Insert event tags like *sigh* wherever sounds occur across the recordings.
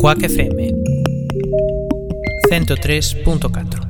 Quack FM 103.4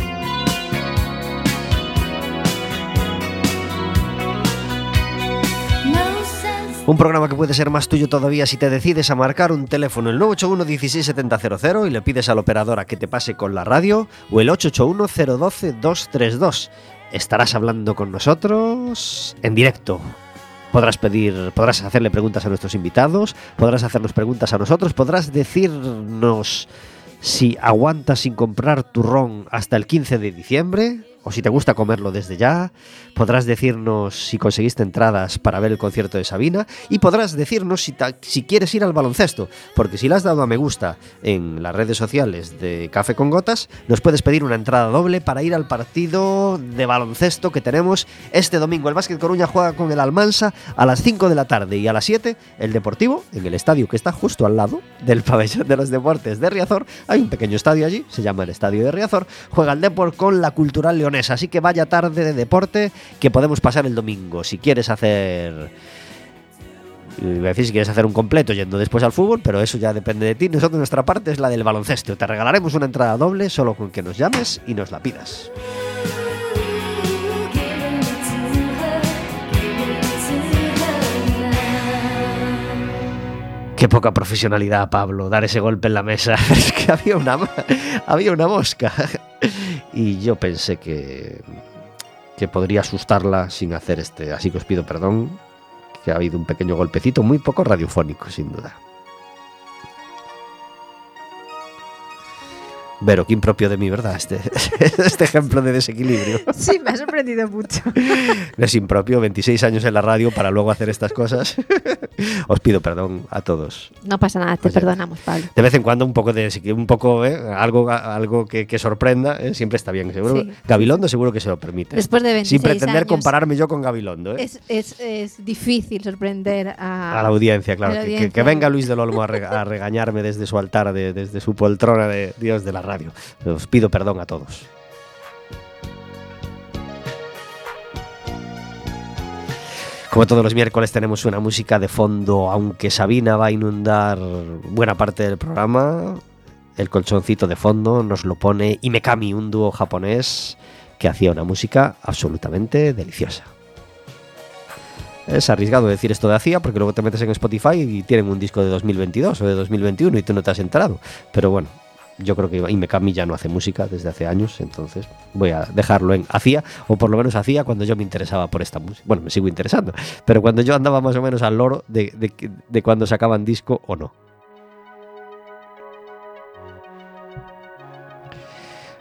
Un programa que puede ser más tuyo todavía si te decides a marcar un teléfono el 981 16700 y le pides a la operadora que te pase con la radio o el 881 012 232. Estarás hablando con nosotros en directo. Podrás pedir, podrás hacerle preguntas a nuestros invitados, podrás hacernos preguntas a nosotros, podrás decirnos si aguantas sin comprar turrón hasta el 15 de diciembre o si te gusta comerlo desde ya, podrás decirnos si conseguiste entradas para ver el concierto de Sabina y podrás decirnos si, si quieres ir al baloncesto, porque si le has dado a me gusta en las redes sociales de Café con Gotas, nos puedes pedir una entrada doble para ir al partido de baloncesto que tenemos este domingo. El Básquet Coruña juega con el Almansa a las 5 de la tarde y a las 7 el Deportivo en el estadio que está justo al lado del *laughs* pabellón de los deportes de Riazor. Hay un pequeño estadio allí, se llama el Estadio de Riazor. Juega el Deport con la Cultural Así que vaya tarde de deporte que podemos pasar el domingo. Si quieres hacer si quieres hacer un completo yendo después al fútbol, pero eso ya depende de ti. Nosotros nuestra parte es la del baloncesto. Te regalaremos una entrada doble solo con que nos llames y nos la pidas. Qué poca profesionalidad, Pablo, dar ese golpe en la mesa. *laughs* Es que había una, había una mosca. Y yo pensé que, que podría asustarla sin hacer este. Así que os pido perdón, que ha habido un pequeño golpecito muy poco radiofónico, sin duda. Vero, qué impropio de mí, ¿verdad? Este, *laughs* este ejemplo de desequilibrio. Sí, me ha sorprendido mucho. *laughs* Es impropio, 26 años en la radio para luego hacer estas cosas. *laughs* Os pido perdón a todos. No pasa nada, te ya. perdonamos, Pablo. De vez en cuando un poco de un poco ¿eh? algo algo que, que sorprenda ¿eh? siempre está bien. Seguro, Sí. Gabilondo seguro que se lo permite. Después de 26 Sin pretender años, compararme yo con Gabilondo. ¿eh? Es, es, es difícil sorprender a, a la audiencia, claro. la que- que- Que, audiencia. venga Luis del Olmo a, rega- a regañarme desde su altar, de- desde su poltrona de Dios de la radio. Os pido perdón a todos. Como todos los miércoles tenemos una música de fondo, aunque Sabina va a inundar buena parte del programa, el colchoncito de fondo nos lo pone Imekami, un dúo japonés que hacía una música absolutamente deliciosa. Es arriesgado decir esto de hacía porque luego te metes en Spotify y tienen un disco de 2022 o de 2021 y tú no te has enterado. Pero bueno, yo creo que Imekami ya no hace música desde hace años, entonces voy a dejarlo en hacía, o por lo menos hacía cuando yo me interesaba por esta música. Bueno, me sigo interesando, pero cuando yo andaba más o menos al loro de, de, de cuando sacaban disco o no.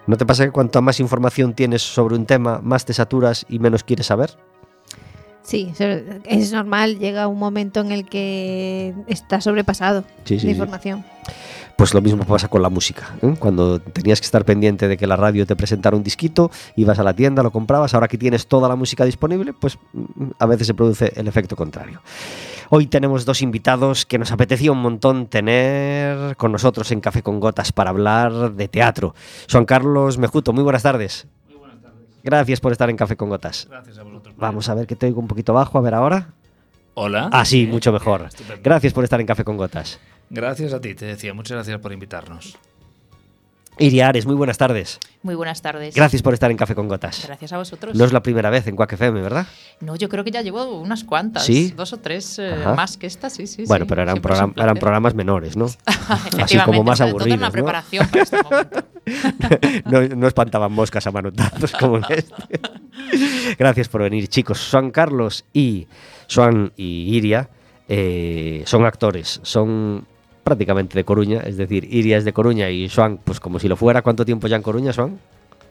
¿No te pasa que cuanto más información tienes sobre un tema, más te saturas y menos quieres saber? Sí, es normal, llega un momento en el que está sobrepasado Sí, sí, de sí. Pues lo mismo pasa con la música. ¿eh? Cuando tenías que estar pendiente de que la radio te presentara un disquito, ibas a la tienda, lo comprabas, ahora que tienes toda la música disponible, pues mm, a veces se produce el efecto contrario. Hoy tenemos dos invitados que nos apetecía un montón tener con nosotros en Café con Gotas para hablar de teatro. Juan Carlos Mejuto, muy buenas tardes. Muy buenas tardes. Gracias por estar en Café con Gotas. Gracias a vosotros. Vamos a ver que te oigo un poquito bajo, a ver ahora. Hola. Ah, sí, mucho mejor. Gracias por estar en Café con Gotas. Gracias a ti, te decía. Muchas gracias por invitarnos. Iriares, muy buenas tardes. Muy buenas tardes. Gracias por estar en Café con Gotas. Gracias a vosotros. No es la primera vez en Quack FM, ¿verdad? No, yo creo que ya llevo unas cuantas. ¿Sí? Dos o tres eh, más que esta, sí, sí. bueno, sí. pero eran, programas menores, ¿no? *laughs* Así como más todo aburridos, una ¿no? preparación para este momento. *laughs* no, no espantaban moscas a manotazos como en este. Gracias por venir, chicos. Juan Carlos y Juan y Iria eh, son actores, son prácticamente de Coruña, es decir, Iria es de Coruña y Juan, pues como si lo fuera. ¿Cuánto tiempo ya en Coruña, Juan?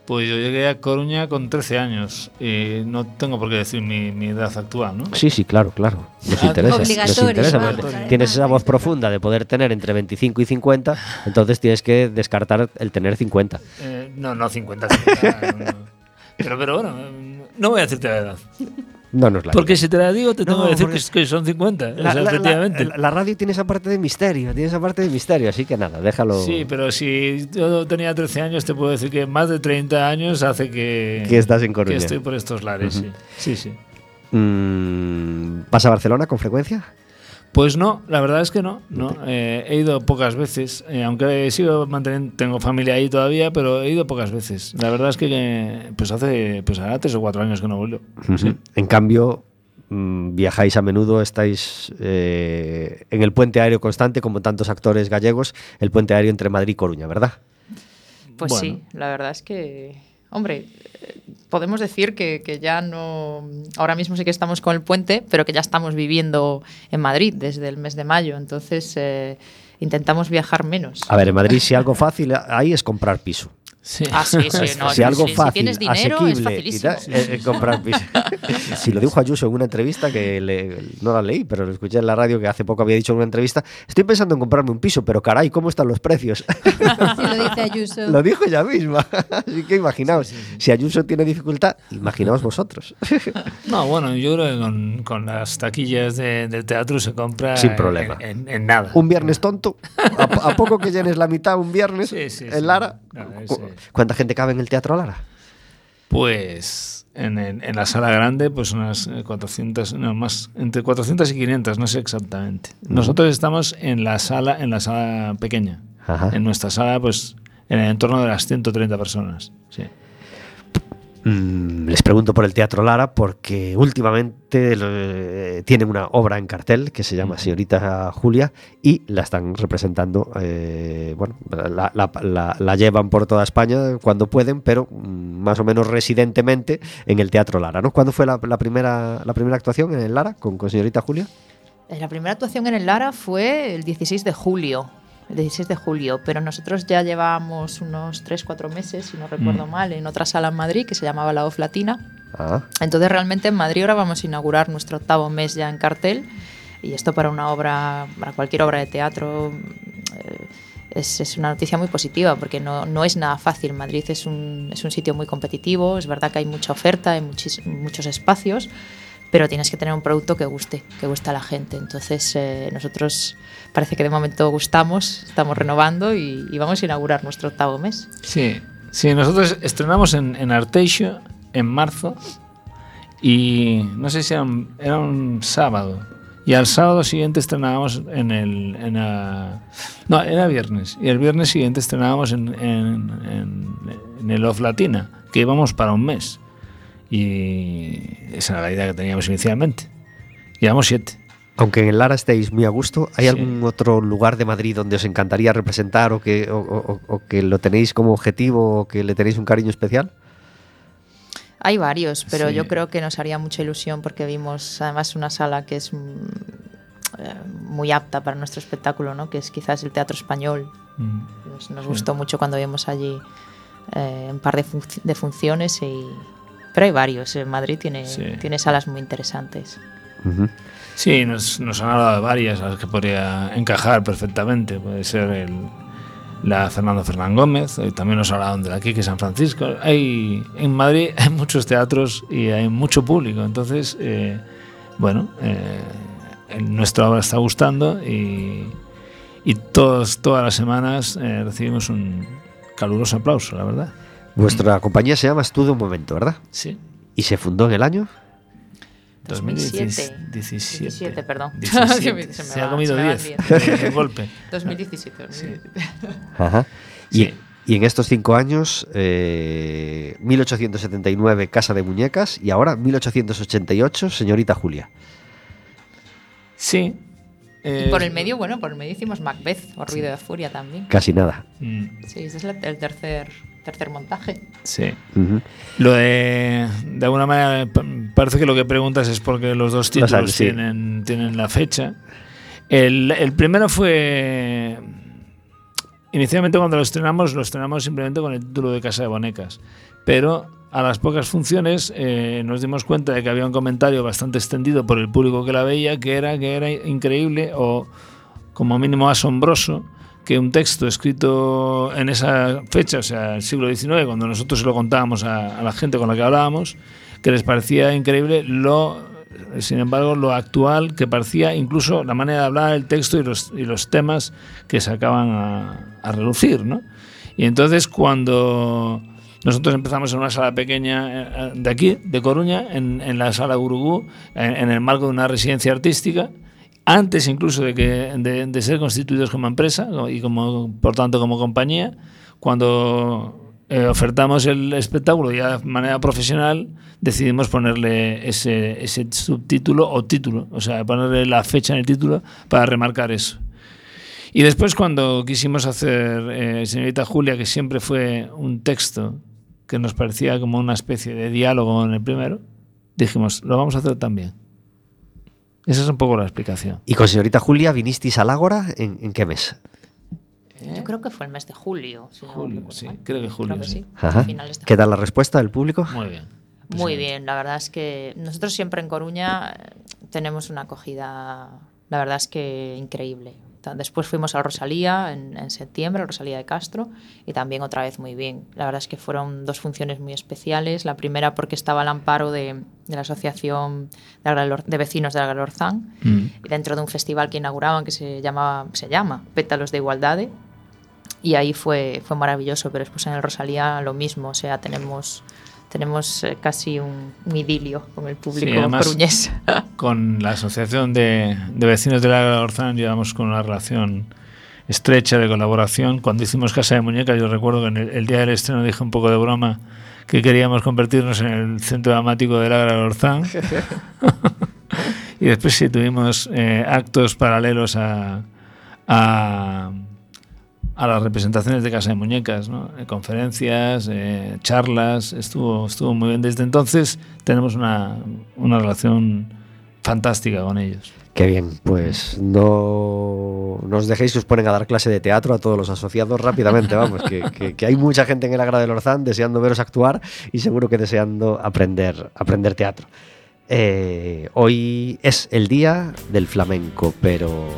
Pues yo llegué a Coruña con 13 años y no tengo por qué decir mi, mi edad actual, ¿no? Sí, sí, claro, claro. Nos Ah, interesa. Nos interesa. Tienes esa voz profunda de poder tener entre 25 y 50, entonces tienes que descartar el tener 50. Eh, no, no 50. 50, *laughs* no. Pero, pero bueno, eh, no voy a decirte la edad. No nos la Porque si te la digo, te tengo No, que decir porque- que, que son 50. La, o sea, la- la- efectivamente. la- la radio tiene esa parte de misterio, tiene esa parte de misterio, así que nada, déjalo. Sí, pero si yo tenía 13 años, te puedo decir que más de 30 años hace que, Que estás en Coruña. que estoy por estos lares. sí. sí, sí. Mm, ¿Vas a Barcelona con frecuencia? Pues no, la verdad es que no. no. Eh, he ido pocas veces, eh, aunque sigo manteniendo, tengo familia ahí todavía, pero he ido pocas veces. La verdad es que eh, pues hace pues ahora tres o cuatro años que no vuelvo. Sí. En cambio, mm, viajáis a menudo, estáis eh, en el puente aéreo constante, como tantos actores gallegos, el puente aéreo entre Madrid y Coruña, ¿verdad? Pues Bueno. sí, la verdad es que, hombre, podemos decir que, ya no, ahora mismo sí que estamos con el puente, pero que ya estamos viviendo en Madrid desde el mes de mayo, entonces eh, intentamos viajar menos. A ver, en Madrid si algo fácil hay es comprar piso. Sí. Ah, sí, sí, *laughs* no, si sí, algo sí, fácil, si tienes dinero es asequible y facilísimo. tal, *laughs* eh, eh, comprar piso. *laughs* si lo dijo Ayuso en una entrevista que le- no la leí, pero lo escuché en la radio que hace poco había dicho en una entrevista, estoy pensando en comprarme un piso, pero caray, ¿cómo están los precios? Si lo dice Ayuso. lo dijo ella misma. Así que imaginaos, si Ayuso tiene dificultad, imaginaos vosotros. No, bueno, yo creo que con, con las taquillas de- del teatro se compra Sin problema. En, en- en nada. un viernes tonto, a, po- a poco que llenes la mitad un viernes Sí, sí, en sí. Lara. No, ¿cu- ese- ¿Cuánta gente cabe en el Teatro Lara? Pues en, la sala grande, pues unas eh, 400, no más, entre 400 y 500, no sé exactamente. Nosotros estamos en la sala, en la sala pequeña. Ajá. En nuestra sala, pues en el entorno de las 130 personas. Sí. Mm, les pregunto por el Teatro Lara porque últimamente eh, tienen una obra en cartel que se llama Señorita Julia y la están representando, eh, bueno, la, la- la- la llevan por toda España cuando pueden, pero mm, más o menos residentemente en el Teatro Lara, ¿no? ¿Cuándo fue la, primera, la primera actuación en el Lara con, con Señorita Julia? La primera actuación en el Lara fue el 16 de julio. El 16 de julio, pero nosotros ya llevábamos unos 3-4 meses, si no recuerdo Mm. mal, en otra sala en Madrid que se llamaba La Off Latina. Ah, Entonces realmente en Madrid ahora vamos a inaugurar nuestro octavo mes ya en cartel y esto para una obra, para cualquier obra de teatro eh, es, es una noticia muy positiva porque no, no es nada fácil. Madrid es un, es un sitio muy competitivo, es verdad que hay mucha oferta, hay muchis- muchos espacios, pero tienes que tener un producto que guste, que guste a la gente. Entonces eh, nosotros parece que de momento gustamos, estamos renovando y, y vamos a inaugurar nuestro octavo mes. Sí, sí nosotros estrenamos en, en Arteixo en marzo Y no sé si era un, era un sábado. Y al sábado siguiente estrenábamos en el. En no, era viernes. Y el viernes siguiente estrenábamos en, en, en- en el Off Latina, que íbamos para un mes. Y esa era la idea que teníamos inicialmente. Llevamos siete. Aunque en el Lara estéis muy a gusto, ¿hay Sí. algún otro lugar de Madrid donde os encantaría representar o que, o, o- o que lo tenéis como objetivo o que le tenéis un cariño especial? Hay varios, pero Sí. yo creo que nos haría mucha ilusión porque vimos además una sala que es mm, eh, muy apta para nuestro espectáculo, ¿no? que es quizás el Teatro Español. Mm. Nos, nos gustó mucho cuando vimos allí eh, un par de, func- de funciones, y, pero hay varios. En Madrid tiene, Sí. tiene salas muy interesantes. Sí, nos, nos han hablado de varias a las que podría encajar perfectamente. Puede ser el, la Fernando Fernán Gómez, eh, también nos hablaron de la Quique San Francisco. Hay, en Madrid *laughs* hay muchos teatros y hay mucho público, entonces, eh, bueno, eh, nuestra obra está gustando y, y todos, todas las semanas eh, recibimos un caluroso aplauso, la verdad. Vuestra compañía se llama Estudio un Momento, ¿verdad? Sí. ¿Y se fundó en el año? 2017. 2017. 17, perdón. *laughs* 17. Se me- se me Se ha va- comido se me van 10 diez. de *laughs* golpe. 2017. 2017. Ajá. Y, Sí. y en estos cinco años, eh, 1879 Casa de Muñecas y ahora 1888 Señorita Julia. Sí. Y eh, por el medio, bueno, por el medio hicimos Macbeth o Ruido de Furia también. Casi nada. mm, Sí, ese es el tercer, tercer montaje. Sí. Ujú. Lo de. De alguna manera, pa- parece que lo que preguntas es porque los dos títulos años, sí. tienen, tienen la fecha. El, el primero fue. Inicialmente, cuando lo estrenamos, lo estrenamos simplemente con el título de Casa de Bonecas. Pero a las pocas funciones eh, nos dimos cuenta de que había un comentario bastante extendido por el público que la veía, que era que era increíble o como mínimo asombroso que un texto escrito en esa fecha, o sea, el siglo XIX, cuando nosotros lo contábamos a, a la gente con la que hablábamos, que les parecía increíble lo, sin embargo, lo actual que parecía incluso la manera de hablar, el texto y los, y los temas que sacaban a, a relucir, ¿no? Y entonces cuando nosotros empezamos en una sala pequeña eh, de aquí, de Coruña, en, en la sala Gurugú, en, en el marco de una residencia artística, antes incluso de, que, de, de ser constituidos como empresa y como, por tanto como compañía, cuando eh, ofertamos el espectáculo ya de manera profesional, decidimos ponerle ese, ese subtítulo o título, o sea, ponerle la fecha en el título para remarcar eso. Y después cuando quisimos hacer eh, Señorita Julia, que siempre fue un texto que nos parecía como una especie de diálogo en el primero, dijimos, lo vamos a hacer también. Esa es un poco la explicación. Y con Señorita Julia vinisteis al Ágora en, en qué mes? Yo creo que fue el mes de julio. si Julio, sí, creo que julio, Creo que sí. sí. ¿Qué tal la respuesta del público? Muy bien. Muy bien, la verdad es que nosotros siempre en Coruña eh, tenemos una acogida, la verdad es que increíble. Después fuimos a Rosalía en, en septiembre, a Rosalía de Castro, y también otra vez muy bien. La verdad es que fueron dos funciones muy especiales. La primera porque estaba al amparo de, de la Asociación de, Agralor- de Vecinos de Agralorzán, Mm. y dentro de un festival que inauguraban que se, llamaba, se llama Pétalos de Igualdade. Y ahí fue, fue maravilloso, pero después en el Rosalía lo mismo, o sea, tenemos, tenemos eh, casi un, un idilio con el público además- coruñés. *laughs* Con la Asociación de, de Vecinos de la Orzán llevamos con una relación estrecha de colaboración. Cuando hicimos Casa de Muñecas, yo recuerdo que en el, el día del estreno dije un poco de broma que queríamos convertirnos en el centro dramático del Agra Orzán. *laughs* *laughs* y después sí tuvimos eh, actos paralelos a, a, a las representaciones de Casa de Muñecas, ¿no? Eh, conferencias, eh, charlas, estuvo, estuvo muy bien. Desde entonces tenemos una, una relación fantástica con ellos. Qué bien, pues no nos dejéis que os ponen a dar clase de teatro a todos los asociados rápidamente, vamos, que hay mucha gente en el Agra del Orzán deseando veros actuar y seguro que deseando aprender, aprender teatro. Eh, hoy es el día del flamenco, pero...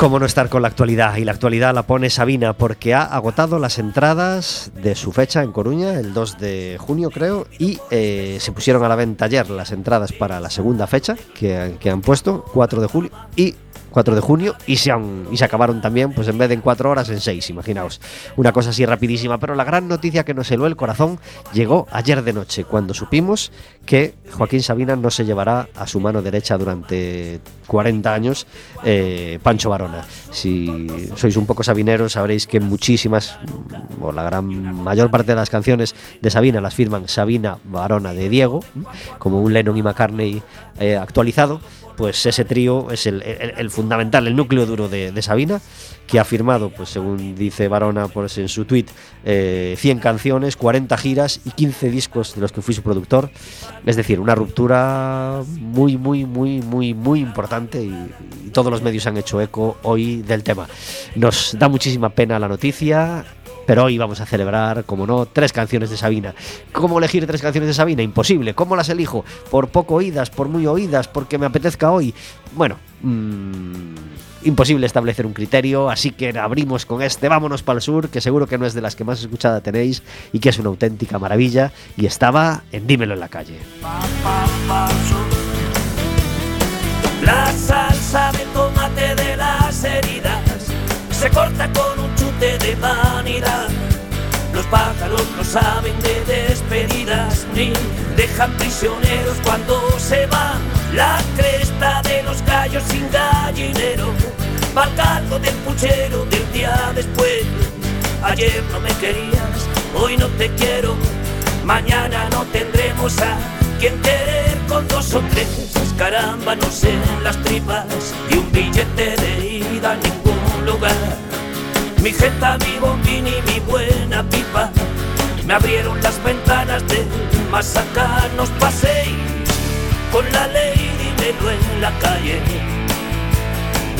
¿Cómo no estar con la actualidad? Y la actualidad la pone Sabina porque ha agotado las entradas de su fecha en Coruña, el 2 de junio creo, y eh, se pusieron a la venta ayer las entradas para la segunda fecha que, que han puesto, 4 de julio, y 4 de junio, y se, han- y se acabaron también, pues en vez de en 4 horas, en 6, imaginaos. Una cosa así rapidísima, pero la gran noticia que nos heló el corazón llegó ayer de noche, cuando supimos que Joaquín Sabina no se llevará a su mano derecha durante 40 años eh, Pancho Varona. Si sois un poco sabineros, sabréis que muchísimas, o la gran mayor parte de las canciones de Sabina las firman Sabina Varona de Diego, como un Lennon y McCartney eh, actualizado. Pues ese trío es el, fundamental, el núcleo duro de, Sabina, que ha firmado, pues según dice Varona pues, en su tweet, eh, 100 canciones, 40 giras y 15 discos de los que fui su productor. Es decir, una ruptura muy, muy, muy, muy, muy importante y todos los medios han hecho eco hoy del tema. Nos da muchísima pena la noticia. Pero hoy vamos a celebrar, como no, tres canciones de Sabina. ¿Cómo elegir tres canciones de Sabina? Imposible. ¿Cómo las elijo? ¿Por poco oídas? ¿Por muy oídas? ¿Porque me apetezca hoy? Bueno, mm, imposible establecer un criterio, así que abrimos con este Vámonos para el Sur, que seguro que no es de las que más escuchada tenéis y que es una auténtica maravilla. Y estaba en Dímelo en la calle. La salsa de tomate de las heridas se corta con un de vanidad. Los pájaros no saben de despedidas ni dejan prisioneros cuando se van. La cresta de los gallos sin gallinero va al caldo del puchero del día después. Ayer no me querías, hoy no te quiero. Mañana no tendremos a quien querer con dos o tres. Caramba, no sé las tripas y un billete de ida a ningún lugar. Mi jeta, mi bombín y mi buena pipa me abrieron las ventanas de más acá nos paséis con la ley dímelo en la calle.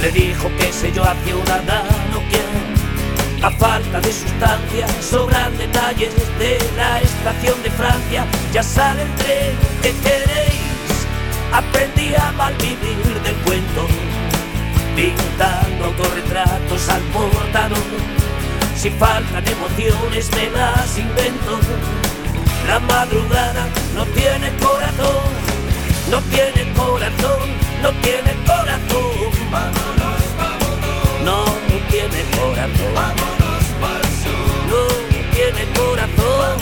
Le dijo que sé yo hacia una no quiero a falta de sustancia sobran detalles de la estación de Francia. Ya sale el tren que queréis aprendí a malvivir del cuento pintando autorretratos al portador. Si faltan emociones me las invento. La madrugada no tiene corazón no tiene corazón no tiene corazón. No tiene corazón. No tiene corazón.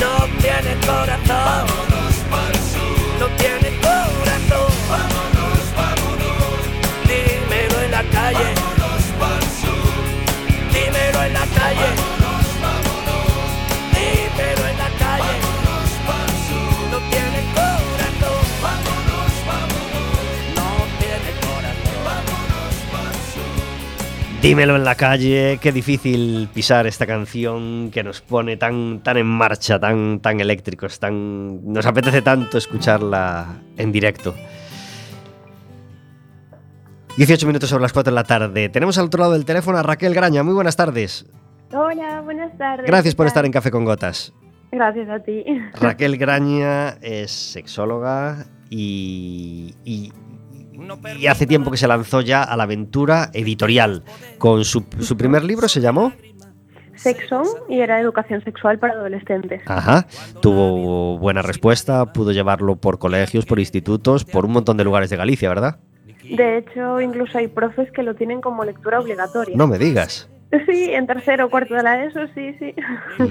No tiene corazón. No tiene dímelo en la calle dímelo en la calle dímelo en la calle no tiene corazón no tiene corazón Dímelo en la calle, qué difícil pisar esta canción que nos pone tan, tan en marcha, tan, tan eléctricos, tan. Nos apetece tanto escucharla en directo. 18 minutos sobre las 4 de la tarde. Tenemos al otro lado del teléfono a Raquel Graña. Muy buenas tardes. Hola, buenas tardes. Gracias por ¿qué estar en Café con Gotas. Gracias a ti. Raquel Graña es sexóloga y, y- y hace tiempo que se lanzó ya a la aventura editorial. Con su, su primer libro se llamó. Sexo y era educación sexual para adolescentes. Ajá. Tuvo buena respuesta, pudo llevarlo por colegios, por institutos, por un montón de lugares de Galicia, ¿verdad? De hecho, incluso hay profes que lo tienen como lectura obligatoria. No me digas. Sí, en tercero o cuarto de la ESO, sí, sí.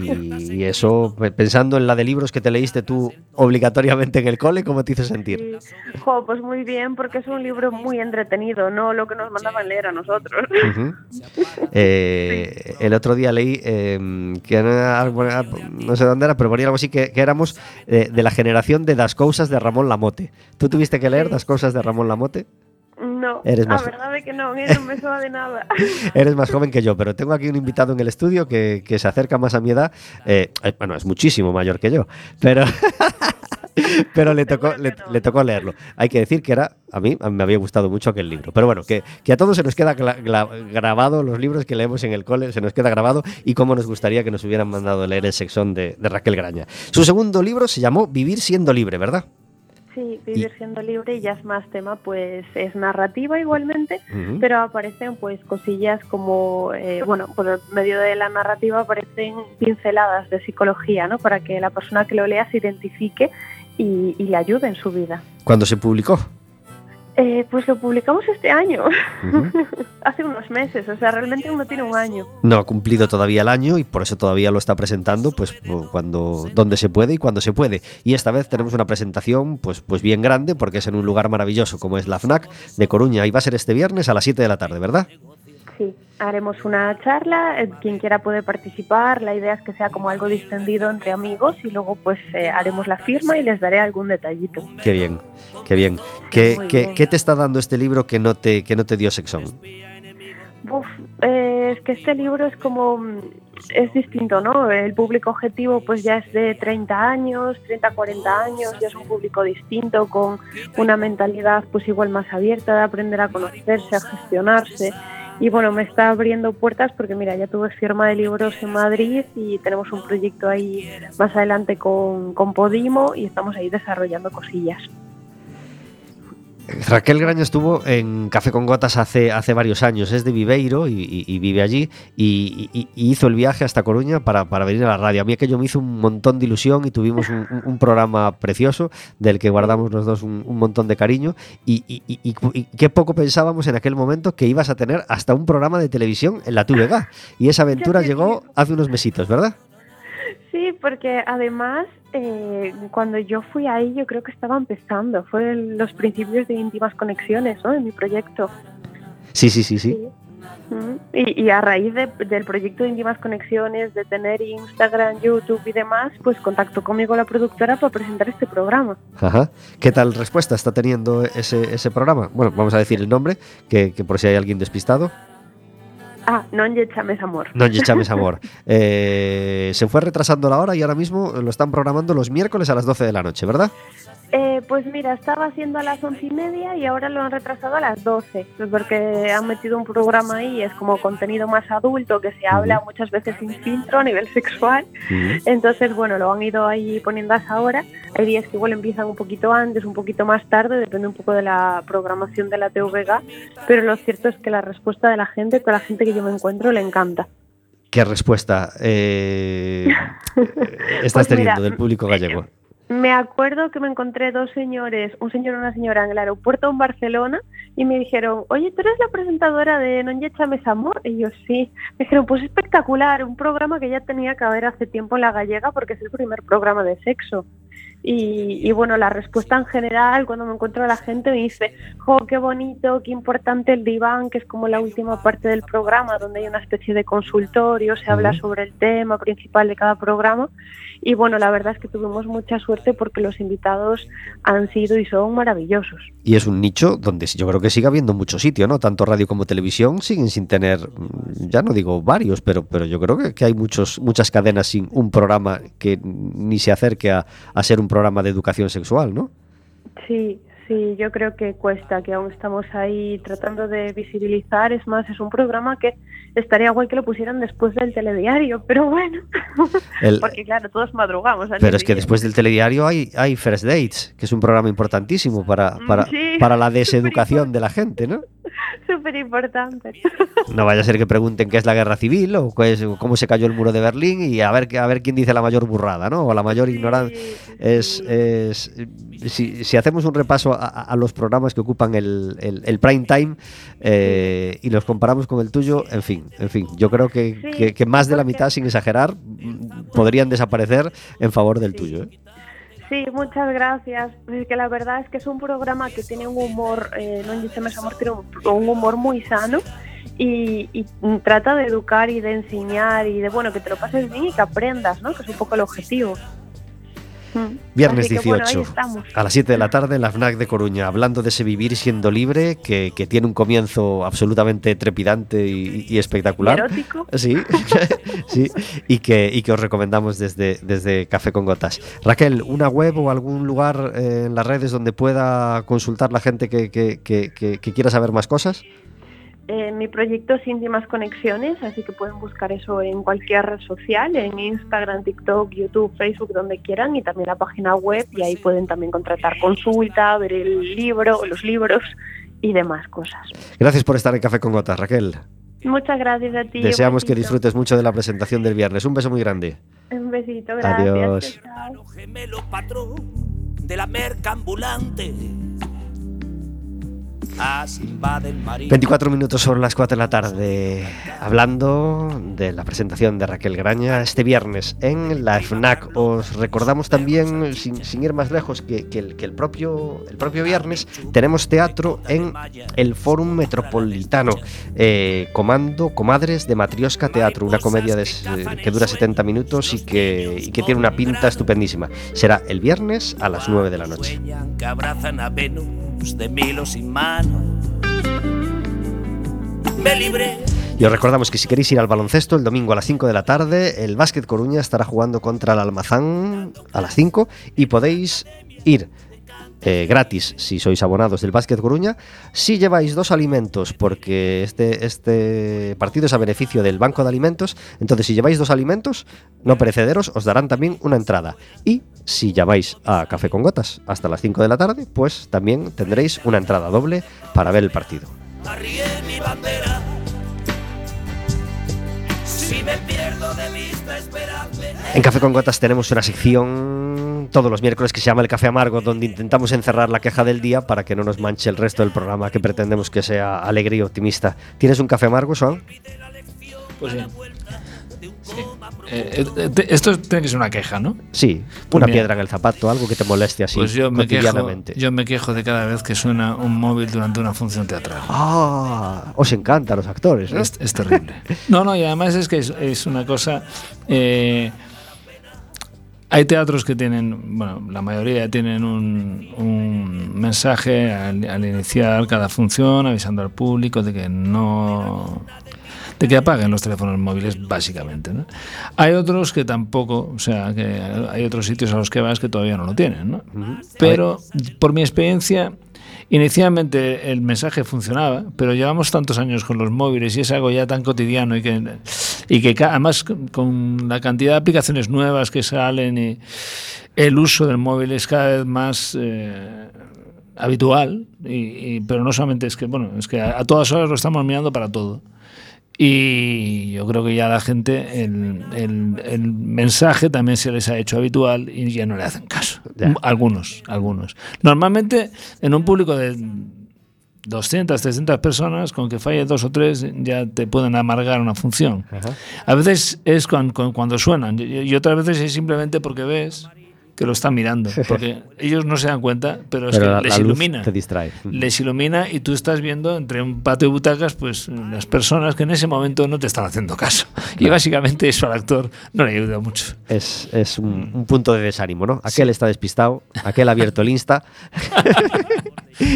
Y, y eso, pe- pensando en la de libros que te leíste tú obligatoriamente en el cole, ¿cómo te hizo sentir? Sí. Jo, pues muy bien, porque es un libro muy entretenido, no lo que nos mandaban leer a nosotros. Eh, el otro día leí eh, que no sé dónde era, pero ponía algo así que, que éramos eh, de la generación de Das Cousas de Ramón Lamote. ¿Tú tuviste que leer Sí. Das Cousas de Ramón Lamote? No, Eres la más- verdad es que no, no me suena de nada. *laughs* Eres más joven que yo, pero tengo aquí un invitado en el estudio que, que se acerca más a mi edad. Eh, eh, bueno, es muchísimo mayor que yo, pero, *laughs* pero le, *laughs* tocó, le, le tocó leerlo. Hay que decir que era, a mí, a mí me había gustado mucho aquel libro. Pero bueno, que, que a todos se nos queda grabado los libros que leemos en el cole, se nos queda grabado y cómo nos gustaría que nos hubieran mandado leer el sexón de, de Raquel Graña. Su segundo libro se llamó Vivir siendo libre, ¿verdad? Sí, vivir siendo libre y ya es más tema, pues es narrativa igualmente, pero aparecen pues cosillas como, eh, bueno, por medio de la narrativa aparecen pinceladas de psicología, ¿no? Para que la persona que lo lea se identifique y, y le ayude en su vida. Cuando se publicó. Eh, pues lo publicamos este año, *laughs* hace unos meses, o sea, realmente uno tiene un año. No ha cumplido todavía el año y por eso todavía lo está presentando pues cuando donde se puede y cuando se puede. Y esta vez tenemos una presentación pues pues bien grande porque es en un lugar maravilloso como es la FNAC de Coruña y va a ser este viernes a las 7 de la tarde, ¿verdad? Sí, haremos una charla, eh, quien quiera puede participar, la idea es que sea como algo distendido entre amigos y luego pues eh, haremos la firma y les daré algún detallito. Qué bien, qué bien. ¿Qué, qué- bien. qué te está dando este libro que no te que no te dio sexón? Uf, eh, es que este libro es como, mm, es distinto, ¿no? El público objetivo pues ya es de 30 años, 30, 40 años, ya es un público distinto, con una mentalidad pues igual más abierta de aprender a conocerse, a gestionarse. Y bueno, me está abriendo puertas porque mira, ya tuve firma de libros en Madrid y tenemos un proyecto ahí más adelante con, con Podimo y estamos ahí desarrollando cosillas. Raquel Graña estuvo en Café con Gotas hace, hace varios años, es de Viveiro y, y- y vive allí y, hizo el viaje hasta Coruña para, para venir a la radio. A mí aquello me hizo un montón de ilusión y tuvimos un, un- un programa precioso del que guardamos los dos un, un montón de cariño y, qué poco pensábamos en aquel momento que ibas a tener hasta un programa de televisión en la TVG. Y esa aventura llegó hace unos mesitos, ¿verdad? Sí, porque además eh, cuando yo fui ahí yo creo que estaba empezando, fue el- los principios de íntimas conexiones, ¿no? De mi proyecto. Sí, sí, sí, sí. Y, y a raíz de- del proyecto de íntimas conexiones, de tener Instagram, YouTube y demás, pues contactó conmigo la productora para presentar este programa. Ajá. ¿Qué tal respuesta está teniendo ese, ese programa? Bueno, vamos a decir el nombre, que, que por si hay alguien despistado. Ah, non lle chames amor. No Chames *laughs* Amor. Eh, se fue retrasando la hora y ahora mismo lo están programando los miércoles a las 12 de la noche, ¿verdad? Eh, pues mira, estaba haciendo a las once y media y ahora lo han retrasado a las 12, pues porque han metido un programa ahí, es como contenido más adulto, que se habla muchas veces sin filtro a nivel *laughs* sexual. Entonces, bueno, lo han ido ahí poniendo a esa hora. Hay días que igual empiezan un poquito antes, un poquito más tarde, depende un poco de la programación de la TVG, pero lo cierto es que la respuesta de la gente, toda la gente que yo me encuentro, le encanta. ¿Qué respuesta eh, *laughs* estás Pues mira, teniendo del público gallego? Me acuerdo que me encontré dos señores, un señor y una señora en el aeropuerto en Barcelona y me dijeron, oye, ¿tú eres la presentadora de Non lle chames amor? Y yo, sí. Me dijeron, pues espectacular, un programa que ya tenía que haber hace tiempo en La Gallega porque es el primer programa de sexo. Y, y bueno, la respuesta en general, cuando me encuentro a la gente, me dice, jo, qué bonito, qué importante el diván, que es como la última parte del programa, donde hay una especie de consultorio, se habla sobre el tema principal de cada programa. Y bueno, la verdad es que tuvimos mucha suerte porque los invitados han sido y son maravillosos. Y es un nicho donde yo creo que sigue habiendo mucho sitio, ¿no? Tanto radio como televisión siguen sin tener, mm, ya no digo varios, pero, pero yo creo que, que hay muchos, muchas cadenas sin un programa que ni se acerque a, a ser un programa de educación sexual, ¿no? Sí, sí, yo creo que cuesta, que aún estamos ahí tratando de visibilizar. Es más, es un programa que estaría guay que lo pusieran después del telediario, pero bueno, *laughs* El- porque claro, todos madrugamos. al pero es que después del telediario hay, hay First Dates, que es un programa importantísimo para, para, Sí. para la *laughs* deseducación de la gente, ¿no? *laughs* Súper importante. No vaya a ser que pregunten qué es la guerra civil o qué es- cómo se cayó el muro de Berlín y a ver, a ver quién dice la mayor burrada, ¿no? O la mayor ignorancia. Es, es- si, si hacemos un repaso a, a los programas que ocupan el, el- el prime time eh, y los comparamos con el tuyo, en fin, en fin, yo creo que, Sí, que- que más de la mitad, sin exagerar, podrían desaparecer en favor del Sí. tuyo. ¿eh? Sí, muchas gracias. Es que la verdad es que es un programa que tiene un humor, eh, no dice amor, tiene un humor muy sano y, y trata de educar y de enseñar y de, bueno, que te lo pases bien y que aprendas, ¿no? Que es un poco el objetivo. Mm. Viernes Así que, bueno, ahí 18. estamos. A las 7 de la tarde en la FNAC de Coruña, hablando de ese vivir siendo libre, que, que tiene un comienzo absolutamente trepidante y, y espectacular. Erótico. Sí, *laughs* sí, y que, y que os recomendamos desde, desde Café con Gotas. Raquel, ¿una web o algún lugar en las redes donde pueda consultar la gente que- que quiera saber más cosas? Eh, mi proyecto es Íntimas Conexiones, así que pueden buscar eso en cualquier red social, en Instagram, TikTok, YouTube, Facebook, donde quieran, y también la página web, y ahí pueden también contratar consulta, ver el libro, los libros y demás cosas. Gracias por estar en Café con Gotas, Raquel. Muchas gracias a ti. un Deseamos que besito. disfrutes mucho de la presentación del viernes. Un beso muy grande. Un besito, gracias. Adiós. chao, chao. gemelo patrón de la merca 24 minutos sobre las 4 de la tarde, hablando de la presentación de Raquel Graña este viernes en la FNAC. Os recordamos también, sin, ir más lejos, que, el, propio, viernes tenemos teatro en el Fórum Metropolitano, eh, Comando Comadres de Matrioska Teatro, una comedia que dura 70 minutos y que, y que tiene una pinta estupendísima. Será el viernes a las 9 de la noche. Venus de Milo sin mano. Me Y os recordamos que si queréis ir al baloncesto, el domingo a las 5 de la tarde, el Básquet Coruña estará jugando contra el Almazán a las 5 y podéis ir eh, gratis si sois abonados del Básquet Coruña si lleváis dos alimentos, porque este, este partido es a beneficio del Banco de Alimentos. Entonces, si lleváis dos alimentos no perecederos, os darán también una entrada. Y si llamáis a Café con Gotas hasta las 5 de la tarde, pues también tendréis una entrada doble para ver el partido. En Café con Gotas tenemos una sección todos los miércoles que se llama El Café Amargo, donde intentamos encerrar la queja del día para que no nos manche el resto del programa que pretendemos que sea alegre y optimista. ¿Tienes un café amargo, Joan? Pues sí. Sí. Eh, eh, esto tiene que ser una queja, ¿no? Sí, Pues una mira. piedra en el zapato, algo que te moleste así pues yo me, quejo, yo me quejo de cada vez que suena un móvil durante una función teatral. Ah, os encantan los actores, ¿no? Es, es terrible. No, no, y además es que es, es una cosa. eh, hay teatros que tienen, bueno, la mayoría tienen un, un mensaje al, al iniciar cada función, avisando al público de que no. de que apaguen los teléfonos móviles, básicamente. ¿no? Hay otros que tampoco, o sea, que hay otros sitios a los que vas que todavía no lo tienen, ¿no? Pero por mi experiencia, inicialmente el mensaje funcionaba, pero llevamos tantos años con los móviles y es algo ya tan cotidiano y que, y que además con- con la cantidad de aplicaciones nuevas que salen y el uso del móvil es cada vez más eh, habitual, y, y- pero no solamente es que, bueno, es que a, a todas horas lo estamos mirando para todo. Y yo creo que ya a la gente el, el- el mensaje también se les ha hecho habitual y ya no le hacen caso. Ya. Algunos, algunos. Normalmente en un público de 200, 300 personas, con que falle dos o tres ya te pueden amargar una función. Ajá. A veces es cuan- cuan- cuando suenan y otras veces es simplemente porque ves que lo están mirando, *laughs* porque ellos no se dan cuenta, pero es Pero que la, les la luz ilumina te distrae. les ilumina y tú estás viendo entre un patio de butacas pues las personas que en ese momento no te están haciendo caso. Y básicamente eso al actor no le ayuda mucho. Es, es un, un punto de desánimo, ¿no? Aquel está despistado, aquel ha abierto el Insta *laughs*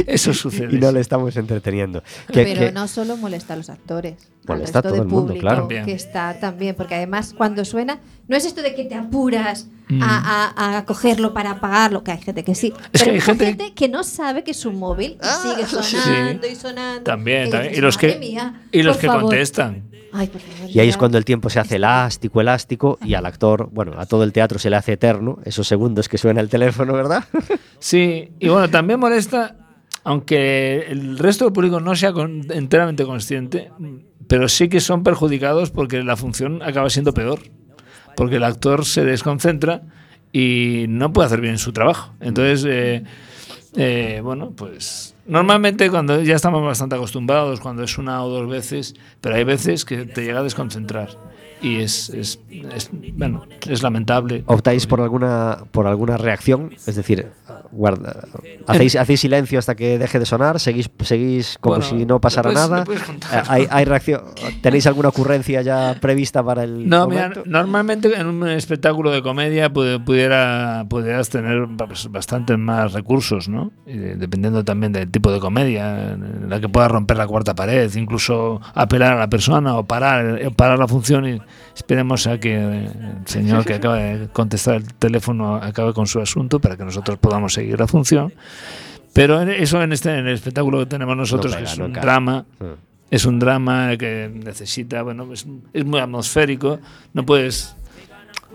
Eso *laughs* sucede. y no le estamos entreteniendo. Que- Pero que- no solo molesta a los actores, Molesta a al resto todo del el mundo, público claro. Que está también, porque además cuando suena, no es esto de que te apuras Mm. a, a- a cogerlo para apagarlo, que hay gente que sí, Es que pero hay gente- que no sabe que su móvil sigue sonando y sonando. También, Y también. dices, Y los "Madre que, mía, y los que favor". contestan. Ay, por favor, Y ahí es cuando el tiempo se hace elástico, elástico, y al actor, bueno, a todo el teatro se le hace eterno, esos segundos que suena el teléfono, ¿verdad? *laughs* Sí, y bueno, también molesta, aunque el resto del público no sea con- enteramente consciente, pero sí que son perjudicados porque la función acaba siendo peor. Porque el actor se desconcentra y no puede hacer bien su trabajo. Entonces, eh, eh, bueno, pues normalmente cuando ya estamos bastante acostumbrados, cuando es una o dos veces, pero hay veces que te llega a desconcentrar. Y es, es, es- bueno, es lamentable. ¿Optáis por alguna, por alguna reacción? Es decir, guarda, ¿hacéis, ¿hacéis silencio hasta que deje de sonar? ¿Seguís, seguís como Bueno, si no pasara ¿me puedes- nada? Eh, ¿Hay, hay reacción? ¿Tenéis alguna ocurrencia ya prevista para el No, mira, momento? normalmente en un espectáculo de comedia pu- pudiera, pudieras tener pues, bastantes más recursos, ¿no? Dependiendo también del tipo de comedia, en la que puedas romper la cuarta pared, incluso apelar a la persona o parar, eh, parar la función y esperemos a que el señor que acaba de contestar el teléfono acabe con su asunto para que nosotros podamos seguir la función. Pero eso en este en el espectáculo que tenemos nosotros, pega, que es no un drama, Mm. es un drama que necesita, bueno, es, es muy atmosférico, no puedes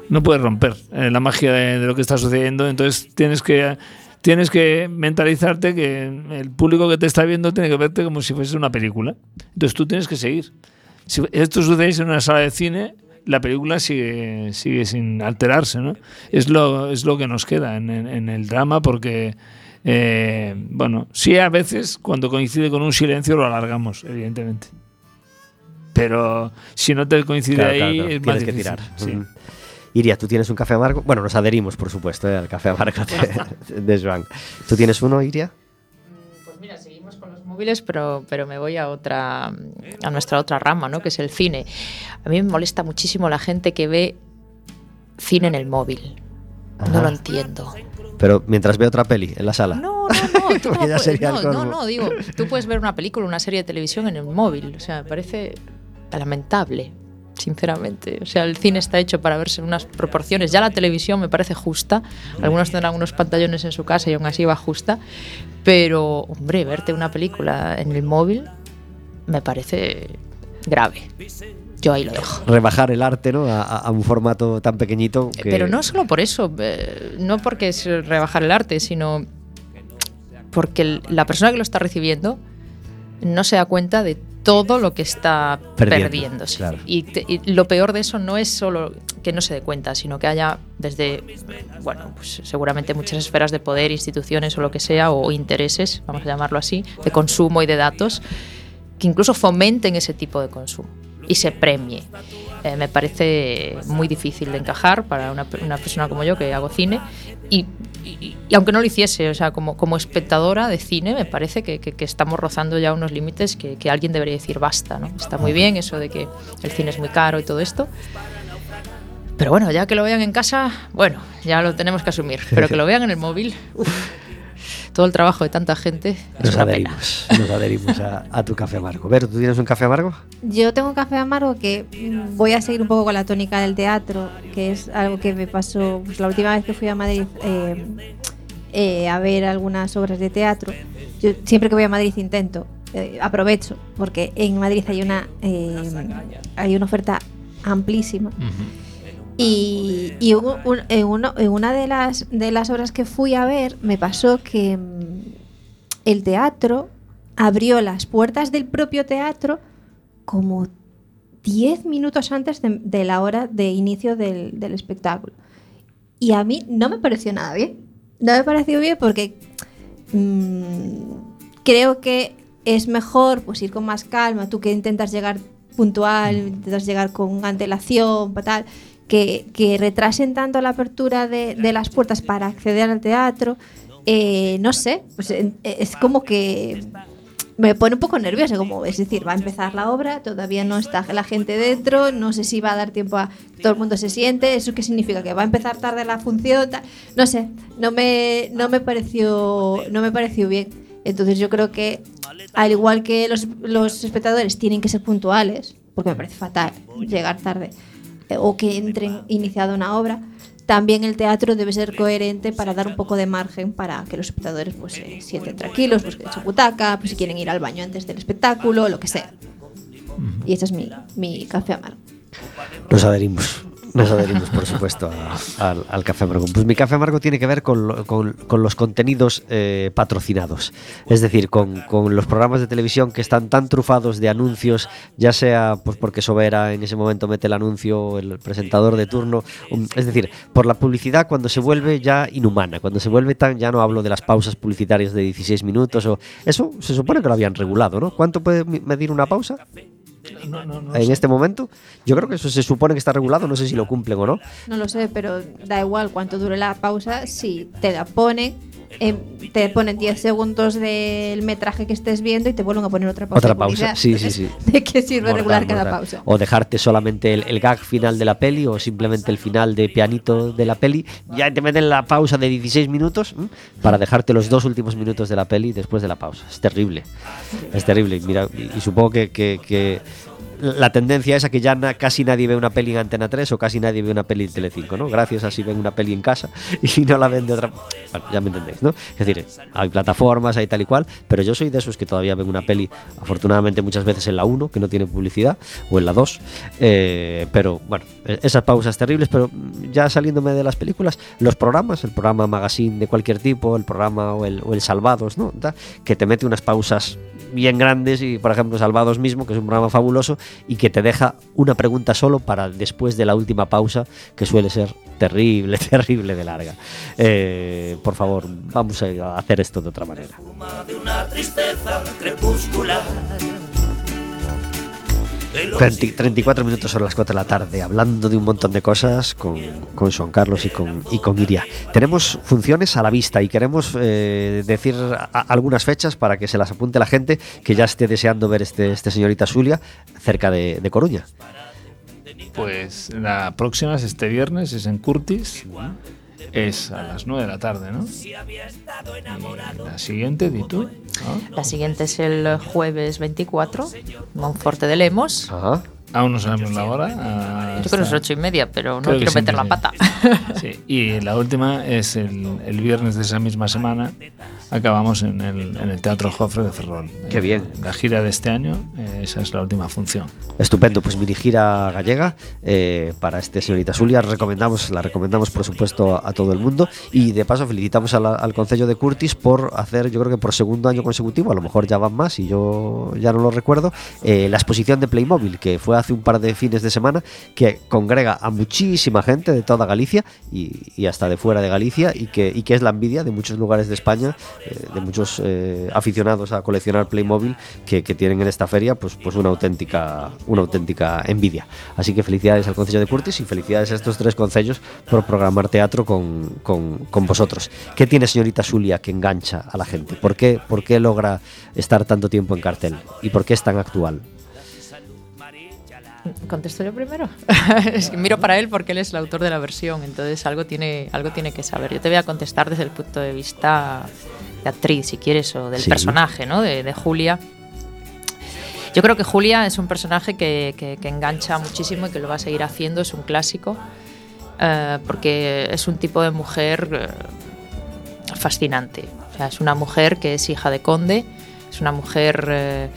no puedes romper eh, la magia de, de lo que está sucediendo, entonces tienes que tienes que mentalizarte que el público que te está viendo tiene que verte como si fuese una película. Entonces tú tienes que seguir. Si esto sucede en una sala de cine, la película sigue, sigue sin alterarse, ¿no? Es lo, es lo que nos queda en, en- en el drama porque, eh, bueno, sí a veces cuando coincide con un silencio lo alargamos, evidentemente. Pero si no te coincide Claro, ahí, claro, claro. es más Tienes que tirar. sí. Iria, ¿tú tienes un café amargo? Bueno, nos adherimos, por supuesto, eh, al café amargo de, de Joan. ¿Tú tienes uno, Iria? Móviles, pero, pero me voy a otra, a nuestra otra rama, ¿no? Que es el cine. A mí me molesta muchísimo la gente que ve cine en el móvil. No lo entiendo. Pero mientras ve otra peli en la sala. No, no, no, *laughs* tú no, no, digo, tú puedes ver una película, una serie de televisión en el móvil. O sea, me parece lamentable, sinceramente. O sea, el cine está hecho para verse en unas proporciones. Ya la televisión me parece justa. Algunos tendrán unos pantallones en su casa y aún así va justa. Pero, hombre, verte una película en el móvil me parece grave. Yo ahí lo dejo. Rebajar el arte, ¿no? A, un formato tan pequeñito. que- Pero no solo por eso, eh, no porque es rebajar el arte, sino porque el- la persona que lo está recibiendo no se da cuenta de todo lo que está Perdiendo, perdiéndose. claro. Y, te- y lo peor de eso no es solo que no se dé cuenta, sino que haya desde, bueno, pues seguramente muchas esferas de poder, instituciones o lo que sea, o intereses, vamos a llamarlo así, de consumo y de datos, que incluso fomenten ese tipo de consumo y se premie. Eh, me parece muy difícil de encajar para una, una persona como yo que hago cine y, y- y aunque no lo hiciese, o sea, como, como espectadora de cine me parece que, que- que estamos rozando ya unos límites que, que alguien debería decir basta, ¿no? Está muy bien eso de que el cine es muy caro y todo esto. Pero bueno, ya que lo vean en casa, bueno, ya lo tenemos que asumir. Pero que lo vean en el móvil, uf, todo el trabajo de tanta gente Nos adherimos, nos adherimos a, a tu café amargo. Ver, ¿tú tienes un café amargo? Yo tengo un café amargo que voy a seguir un poco con la tónica del teatro, que es algo que me pasó pues, la última vez que fui a Madrid eh, eh, a ver algunas obras de teatro. Yo siempre que voy a Madrid intento, eh, aprovecho, porque en Madrid hay una, eh, hay una oferta amplísima. Y, y hubo un- en, uno- en una de las, de las obras que fui a ver me pasó que mm, el teatro abrió las puertas del propio teatro como 10 minutos antes de, de la hora de inicio del, del espectáculo. Y a mí no me pareció nada bien. No me pareció bien porque mm, creo que es mejor pues ir con más calma, tú que intentas llegar puntual, intentas llegar con antelación, tal, que, que retrasen tanto la apertura de, de las puertas para acceder al teatro. Eh, no sé, pues, es como que me pone un poco nerviosa, como es decir, va a empezar la obra, todavía no está la gente dentro, no sé si va a dar tiempo a que todo el mundo se siente, eso qué significa que va a empezar tarde la función, tal? no sé, no me no me pareció no me pareció bien. Entonces yo creo que al igual que los, los espectadores tienen que ser puntuales, porque me parece fatal llegar tarde o que entren iniciada una obra, también el teatro debe ser coherente para dar un poco de margen para que los espectadores pues se sienten tranquilos, busquen su butaca, pues si quieren ir al baño antes del espectáculo, lo que sea. Y este es mi, mi café amargo. Nos adherimos. Nos adherimos, por supuesto, al, café amargo. Pues mi café amargo tiene que ver con, con- los contenidos eh, patrocinados. Es decir, con, con los programas de televisión que están tan trufados de anuncios, ya sea pues porque Sobera en ese momento mete el anuncio, el presentador de turno. um, Es decir, por la publicidad cuando se vuelve ya inhumana, cuando se vuelve tan, ya no hablo de las pausas publicitarias de 16 minutos, o eso se supone que lo habían regulado, ¿no? ¿Cuánto puede medir una pausa? No, no, no en sé. este momento. Yo creo que eso se supone que está regulado, no sé si lo cumplen o no. No lo sé, pero da igual cuánto dure la pausa, si te la ponen, em, te ponen 10 segundos del metraje que estés viendo y te vuelven a poner otra pausa. Otra pausa, sí, sí, sí. *laughs* ¿De qué sirve Mortal, regular cada mortal. pausa? O dejarte solamente el, el gag final de la peli o simplemente el final de pianito de la peli. Ya te meten la pausa de 16 minutos ¿m? para dejarte los dos últimos minutos de la peli después de la pausa. Es terrible. Es terrible. Mira, y, y supongo que, que- que la tendencia es a que ya casi nadie ve una peli en Antena 3 o casi nadie ve una peli en Telecinco, ¿no? Gracias a si ven una peli en casa *laughs* y no la ven de otra... Bueno, ya me entendéis, ¿no? Es decir, hay plataformas, hay tal y cual, pero yo soy de esos que todavía ven una peli, afortunadamente muchas veces en la 1, que no tiene publicidad, o en la 2, eh, pero bueno, e- esas pausas terribles, pero ya saliéndome de las películas, los programas, el programa magazine de cualquier tipo, el programa o el, o el Salvados, ¿no? Que te mete unas pausas bien grandes y por ejemplo Salvados mismo, que es un programa fabuloso, y que te deja una pregunta solo para después de la última pausa, que suele ser terrible, *laughs* terrible de larga. Eh, por favor, vamos a hacer esto de otra manera. 30 34 minutos sobre las 4 de la tarde, hablando de un montón de cosas con, con Juan Carlos y con, y con Iria. Tenemos funciones a la vista y queremos eh, decir algunas fechas para que se las apunte la gente que ya esté deseando ver este, este señorita Zulia cerca de, de Coruña. Pues la próxima es este viernes, es en Curtis. Es a las 9 de la tarde, ¿no? Y la siguiente, di tú. ¿no? La siguiente es el jueves 24, Monforte de Lemos. Ajá. Aún no sabemos la hora. ah, Yo creo que es ocho y media, pero no quiero meter la pata. *laughs* Sí, y la última es el, el viernes de esa misma semana. Acabamos en el, en el Teatro Jofre de Ferrol. Qué bien. La gira de este año, eh, esa es la última función. Estupendo, pues mini gira gallega eh, para este señorita Zulia. Recomendamos, la recomendamos por supuesto a, a todo el mundo y de paso felicitamos la- al Concello de Curtis por hacer, yo creo que por segundo año consecutivo, a lo mejor ya van más y yo ya no lo recuerdo, eh, la exposición de Playmobil que fue hace un par de fines de semana que congrega a muchísima gente de toda Galicia y, hasta de fuera de Galicia y que, es la envidia de muchos lugares de España, eh, de muchos eh, aficionados a coleccionar Playmobil que, tienen en esta feria pues, pues una auténtica una auténtica envidia. Así que felicidades al Concello de Curtis y felicidades a estos tres concellos por programar teatro con, vosotros. ¿Qué tiene señorita Zulia que engancha a la gente? ¿Por qué, ¿Por qué logra estar tanto tiempo en cartel? ¿Y por qué es tan actual? ¿Contesto yo primero? *laughs* es que miro para él porque él es el autor de la versión, entonces algo tiene, algo tiene que saber. Yo te voy a contestar desde el punto de vista de actriz, si quieres, o del Sí. personaje, ¿no? De, de Julia. Yo creo que Julia es un personaje que, que- que engancha muchísimo y que lo va a seguir haciendo, es un clásico, eh, porque es un tipo de mujer eh, fascinante. O sea, es una mujer que es hija de conde, es una mujer eh,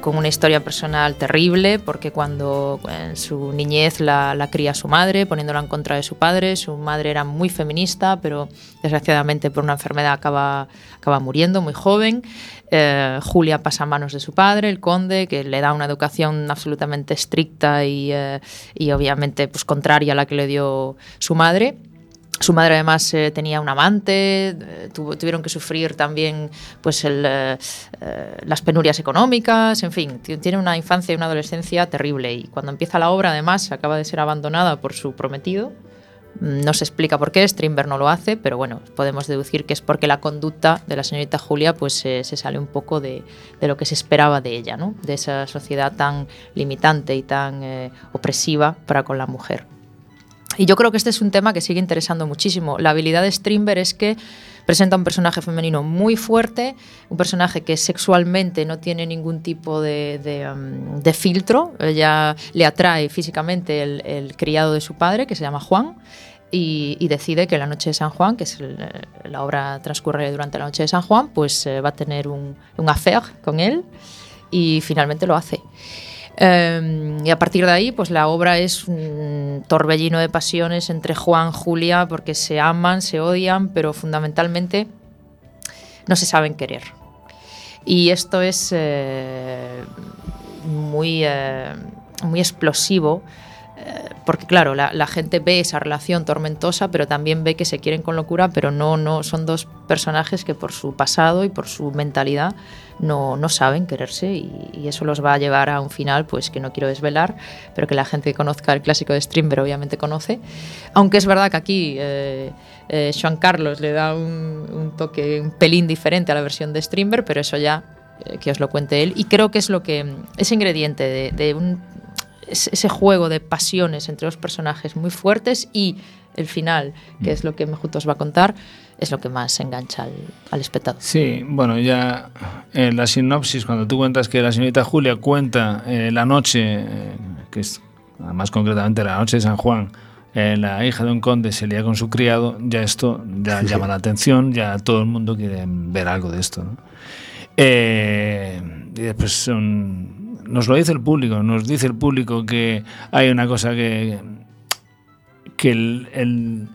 con una historia personal terrible, porque cuando en su niñez la, la cría su madre, poniéndola en contra de su padre, su madre era muy feminista, pero desgraciadamente por una enfermedad acaba, acaba muriendo muy joven. Eh, Julia pasa a manos de su padre, el conde, que le da una educación absolutamente estricta y, eh, y obviamente pues, contraria a la que le dio su madre. Su madre además eh, tenía un amante, eh, tuvieron que sufrir también pues eh, las penurias económicas, en fin, ti- tiene una infancia y una adolescencia terrible y cuando empieza la obra además acaba de ser abandonada por su prometido. Mm, No se explica por qué, Strindberg no lo hace, pero bueno, podemos deducir que es porque la conducta de la señorita Julia pues se sale un poco de, de lo que se esperaba de ella, ¿no? de esa sociedad tan limitante y tan opresiva para con la mujer. Y yo creo que este es un tema que sigue interesando muchísimo. La habilidad de Strindberg es que presenta un personaje femenino muy fuerte, un personaje que sexualmente no tiene ningún tipo de, um, filtro. Ella le atrae físicamente el, criado de su padre, que se llama Juan, y, decide que la noche de San Juan, que es el- la obra transcurre durante la noche de San Juan, pues eh, va a tener un, un affair con él y finalmente lo hace. Eh, y a partir de ahí, pues la obra es un torbellino de pasiones entre Juan y Julia, porque se aman, se odian, pero fundamentalmente no se saben querer. Y esto es eh, muy, eh, muy explosivo, porque claro, la, la gente ve esa relación tormentosa, pero también ve que se quieren con locura, pero no, no son dos personajes que por su pasado y por su mentalidad no, no saben quererse y, y eso los va a llevar a un final pues que no quiero desvelar, pero que la gente que conozca el clásico de Strindberg obviamente conoce. Aunque es verdad que aquí eh, eh, Joan Carlos le da un, un toque un pelín diferente a la versión de Strindberg, pero eso ya eh, que os lo cuente él. Y creo que es lo que ese ingrediente de, de un, ese juego de pasiones entre dos personajes muy fuertes y el final, que es lo que Mejuto os va a contar, es lo que más engancha al, al espectador. Sí, bueno, ya en la sinopsis, cuando tú cuentas que la señorita Julia cuenta eh, la noche, eh, que es más concretamente la noche de San Juan, eh, la hija de un conde se lía con su criado, ya esto ya llama la atención, ya todo el mundo quiere ver algo de esto. ¿no? Eh, y después son- nos lo dice el público, nos dice el público que hay una cosa que, que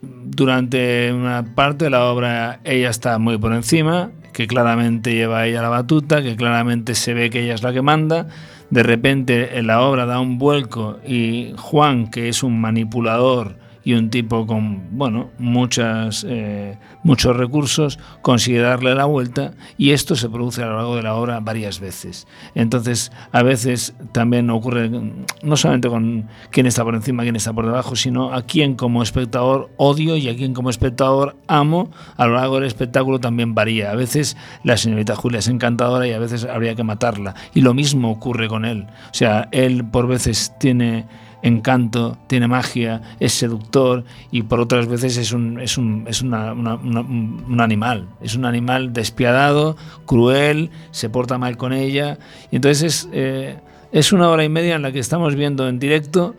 durante una parte de la obra ella está muy por encima, que claramente lleva ella la batuta, que claramente se ve que ella es la que manda. de repente en la obra da un vuelco y Juan, que es un manipulador y un tipo con bueno muchas eh, muchos recursos consigue darle la vuelta y esto se produce a lo largo de la obra varias veces. Entonces a veces también ocurre no solamente con quién está por encima quién está por debajo sino a quién como espectador odio y a quién como espectador amo a lo largo del espectáculo también varía. A veces la señorita Julia es encantadora y a veces habría que matarla. Y lo mismo ocurre con él. O sea él por veces tiene encanto, tiene magia, es seductor y por otras veces es un, es un, es una- una- un animal. Es un animal despiadado, cruel, se porta mal con ella. Y entonces es, eh, es una hora y media en la que estamos viendo en directo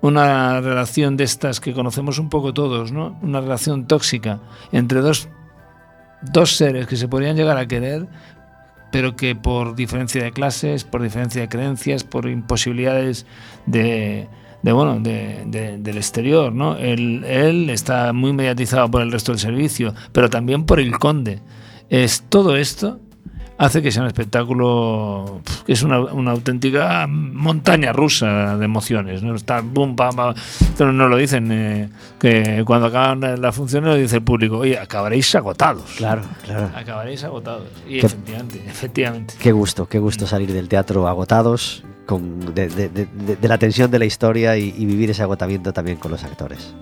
una relación de estas que conocemos un poco todos, ¿no? Una relación tóxica entre dos, dos seres que se podrían llegar a querer, pero que por diferencia de clases, por diferencia de creencias, por imposibilidades de, de, bueno, de- de- del exterior, ¿no? Él está muy mediatizado por el resto del servicio, pero también por el conde. Es todo esto hace que sea un espectáculo que es una, una auténtica montaña rusa de emociones. ¿no? Está boom, bam, bam. Pero no lo dicen, eh, que cuando acaban las funciones lo dice el público, oye, acabaréis agotados. Claro, claro. Acabaréis agotados. Y Qué- efectivamente, efectivamente. Qué gusto, qué gusto salir del teatro agotados, con, de, de- de- de- de la tensión de la historia y, y vivir ese agotamiento también con los actores.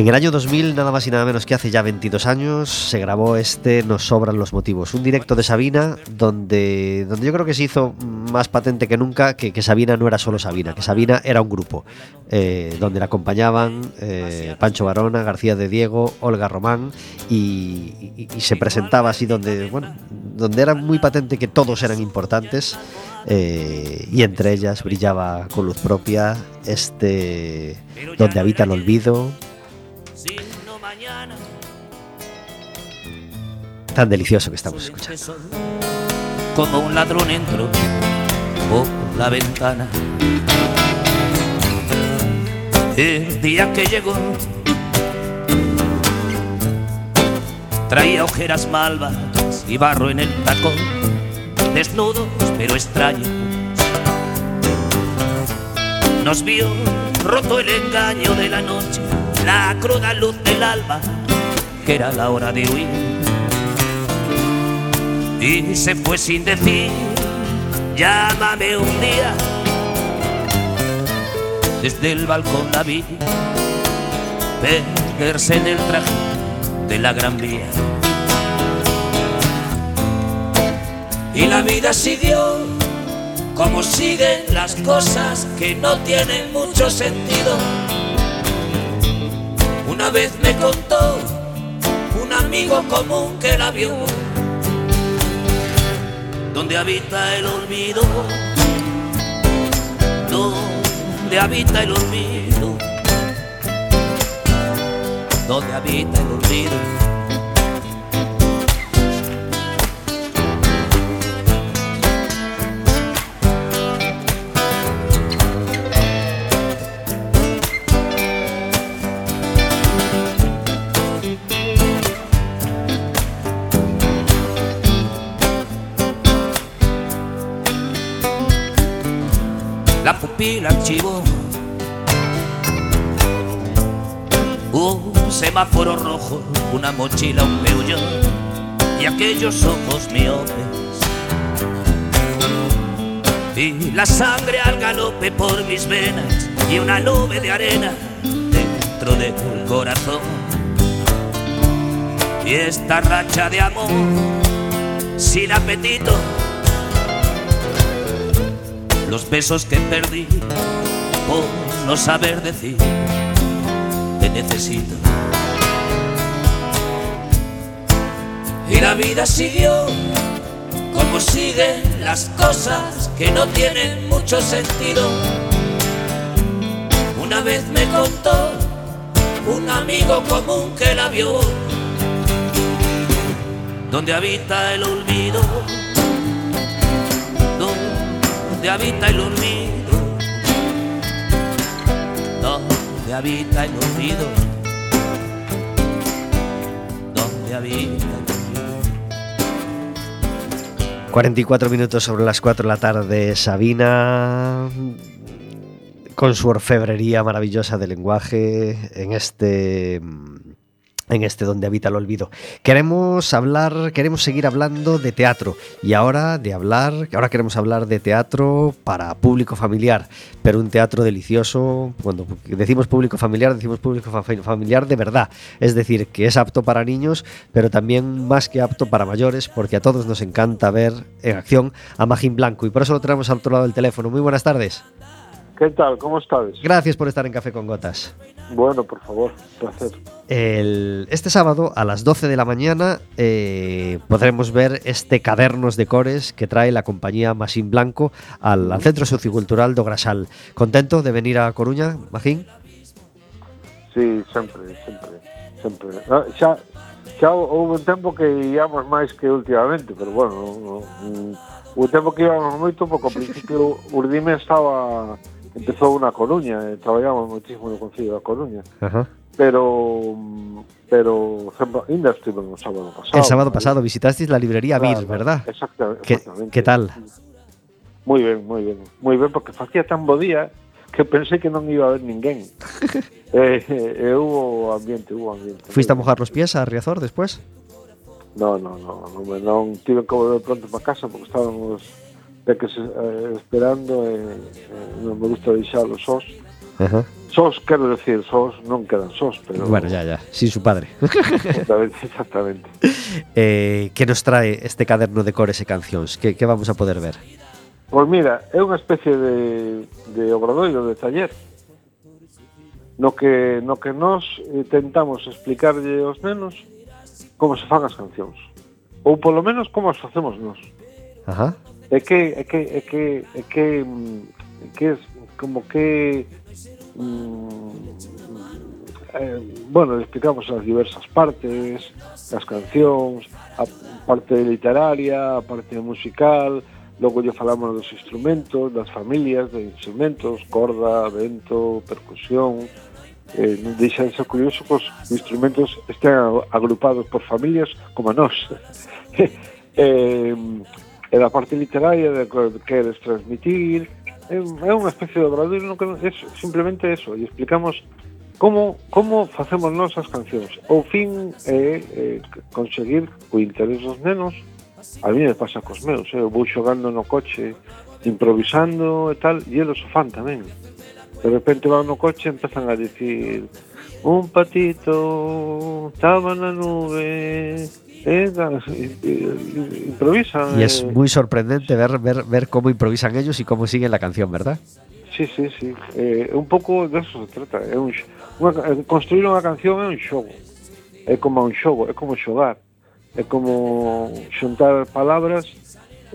En el año 2000, nada más y nada menos que hace ya 22 años, se grabó este Nos sobran los motivos, un directo de Sabina donde, donde yo creo que se hizo más patente que nunca que, Sabina no era solo Sabina, que Sabina era un grupo, eh, donde la acompañaban eh, Pancho Barona, García de Diego, Olga Román y, se presentaba así donde, bueno, donde era muy patente que todos eran importantes eh, y entre ellas brillaba con luz propia este Donde habita el olvido, mañana tan delicioso que estamos escuchando. Como un ladrón entro por la ventana. El día que llegó traía ojeras malvas y barro en el tacón, desnudos pero extraños. Nos vio roto el engaño de la noche, la cruda luz del alba, que era la hora de huir y se fue sin decir, llámame un día. Desde el balcón la vi perderse en el traje de la gran vía. Y la vida siguió como siguen las cosas que no tienen mucho sentido. Una vez me contó un amigo común que la vio donde habita el olvido, donde habita el olvido, donde habita el olvido. Pupila archivó un semáforo rojo, una mochila, un peullón y aquellos ojos miopes. Y la sangre al galope por mis venas y una nube de arena dentro del corazón. Y esta racha de amor sin apetito los besos que perdí por no saber decir te necesito. Y la vida siguió como siguen las cosas que no tienen mucho sentido. Una vez me contó un amigo común que la vio, donde habita el olvido donde habita el olvido, donde habita el olvido, donde habita el olvido. 44 minutos sobre las 4 de la tarde, Sabina, con su orfebrería maravillosa de lenguaje en este en este donde habita el olvido. Queremos hablar, queremos seguir hablando de teatro y ahora de hablar, ahora queremos hablar de teatro para público familiar, pero un teatro delicioso. Cuando decimos público familiar, decimos público fa- familiar de verdad, es decir, que es apto para niños, pero también más que apto para mayores, porque a todos nos encanta ver en acción a Magín Blanco y por eso lo tenemos al otro lado del teléfono. Muy buenas tardes. ¿Qué tal? ¿Cómo estás? Gracias por estar en Café con Gotas. Bueno, por favor, placer. El, este sábado a las 12 de la mañana eh, podremos ver este Cadernos de Cores que trae la compañía Masín Blanco al, al Centro Sociocultural do Grasal. ¿Contento de venir a Coruña, Magín? Sí, sempre, sempre, sempre. Ah, xa, xa houve un tempo que íamos máis que últimamente, pero bueno, o, o tempo que íamos moito, porque ao principio Urdime estaba empezou na Coruña, e traballamos moitísimo no Concello da Coruña, Ajá. pero pero ainda no sábado pasado. El sábado pasado visitasteis la librería Claro, Vir, ¿verdad? Exactamente. ¿Qué, exactamente. qué tal? Moi ben, moi ben. Moi ben, porque facía tan bo día que pensei que non iba a haber ninguén. *laughs* eh, eh, hubo ambiente, hubo ambiente. ¿Fuiste a mojar los pies a Riazor después? No, no, no, non, non tive que volver pronto para casa porque de que se, eh, esperando e eh, non me gusta deixalo sós. Ajá. Sos, quero decir, sos, non quedan sos, pero... Bueno, ya, ya, sin su padre. exactamente, *laughs* exactamente. Eh, que nos trae este caderno de cores e cancións? Que, que vamos a poder ver? Pois pues mira, é unha especie de, de obradoiro, de taller, no que, no que nos eh, tentamos explicarlle aos nenos como se fan as cancións. Ou polo menos como as facemos nós. Ajá. É que é que é que é que é que es como que mm, eh, bueno, explicamos as diversas partes, as cancións, a parte literaria, a parte musical, logo lle falamos dos instrumentos, das familias de instrumentos, corda, vento, percusión, eh, non deixa de ser curioso que os instrumentos estén agrupados por familias como a nós. *laughs* eh, e da parte literaria de que queres transmitir. É, é unha especie de obradoiro no que é simplemente eso e explicamos como como facemos nós as cancións. O fin é, é conseguir o interés dos nenos. A mí me pasa cos meus eh? eu vou xogando no coche improvisando e tal e eles o fan tamén. De repente van no coche e empezan a dicir un patito estaba na nube Eh, improvisan. Y es eh. muy sorprendente ver, ver, ver cómo improvisan ellos y cómo siguen la canción, ¿verdad? Sí, sí, sí. Eh, un pouco de eso se trata. É un, unha, eh, construir unha canción é un xogo. É como un xogo, é como xogar. É como xuntar palabras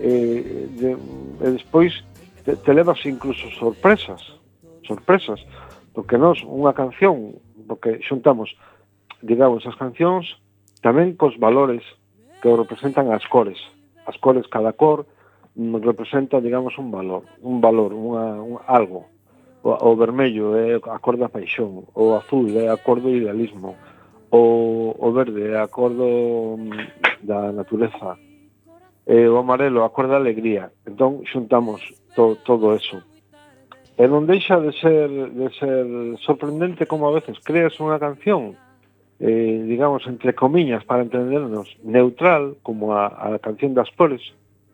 eh, de, eh, e despois te, te levas incluso sorpresas. Sorpresas. Porque nós, unha canción, porque xuntamos, digamos, as cancións Tamén cos valores que representan as cores. As cores, cada cor, representa, digamos, un valor, un valor, unha, un, algo. O, o vermello é a cor da paixón, o azul é a cor do idealismo, o, o verde é a cor do, da natureza, e o amarelo a cor da alegría. Entón, xuntamos to, todo eso. E non deixa de ser, de ser sorprendente como a veces creas unha canción eh, digamos, entre comiñas, para entendernos, neutral, como a, a canción das cores.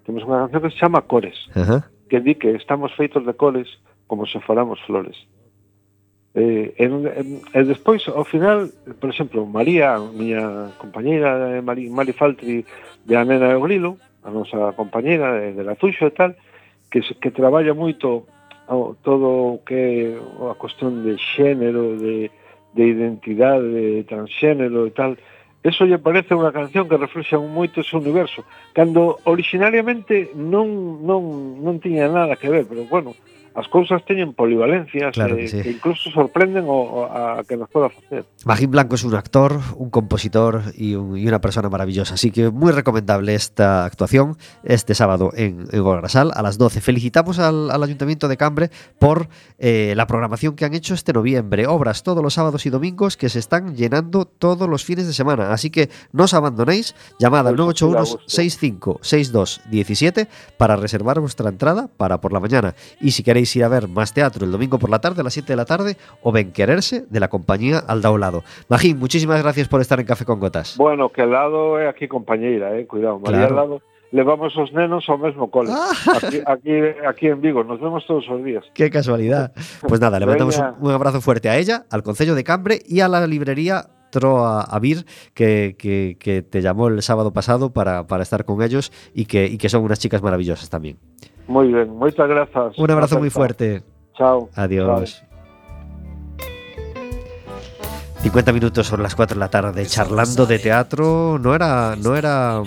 Temos unha canción que se chama Cores, uh -huh. que di que estamos feitos de cores como se foramos flores. Eh, en, en, e despois, ao final, por exemplo, María, a miña compañeira de Mari, Mari Faltri de A Nena do Grilo, a nosa compañeira de, de Latuxo e tal, que, que traballa moito todo o que é a cuestión de xénero, de, de identidade de transxénero e tal, eso lle parece unha canción que reflexa moito ese universo, cando originariamente non, non, non tiña nada que ver, pero bueno, as cousas teñen polivalencias Claro eh, que sí. que incluso sorprenden o, o a que nos poda facer. Magín Blanco es un actor, un compositor y, un- y una persona maravillosa. Así que muy recomendable esta actuación este sábado en, en Grasal a las 12. Felicitamos al, al Ayuntamiento de Cambre por eh, la programación que han hecho este noviembre. Obras todos los sábados y domingos que se están llenando todos los fines de semana. Así que no os abandonéis. Llamad al Pues, sí, da 981 gusto. 65 62 17 para reservar vuestra entrada para por la mañana. Y si queréis ir a ver más teatro el domingo por la tarde a las 7 de la tarde o ven quererse de la compañía Aldaolado. Magín, muchísimas gracias por estar en Café con Gotas. Bueno, que Lado é aquí compañeira, eh, cuidado, María Claro. Lado levamos os nenos ao mesmo cole. Ah. Aquí, aquí, aquí en Vigo, nos vemos todos os días. Qué casualidad. Pues nada, le mandamos un abrazo fuerte a ella, al Concello de Cambre y a la librería Troa Avir, que, que, que te llamó el sábado pasado para, para estar con ellos y que, y que son unas chicas maravillosas también. Moi ben, moitas grazas. Un abrazo muy fuerte. Chao. Adiós. 50 minutos sobre las 4 de la tarde charlando de teatro. No era. No era.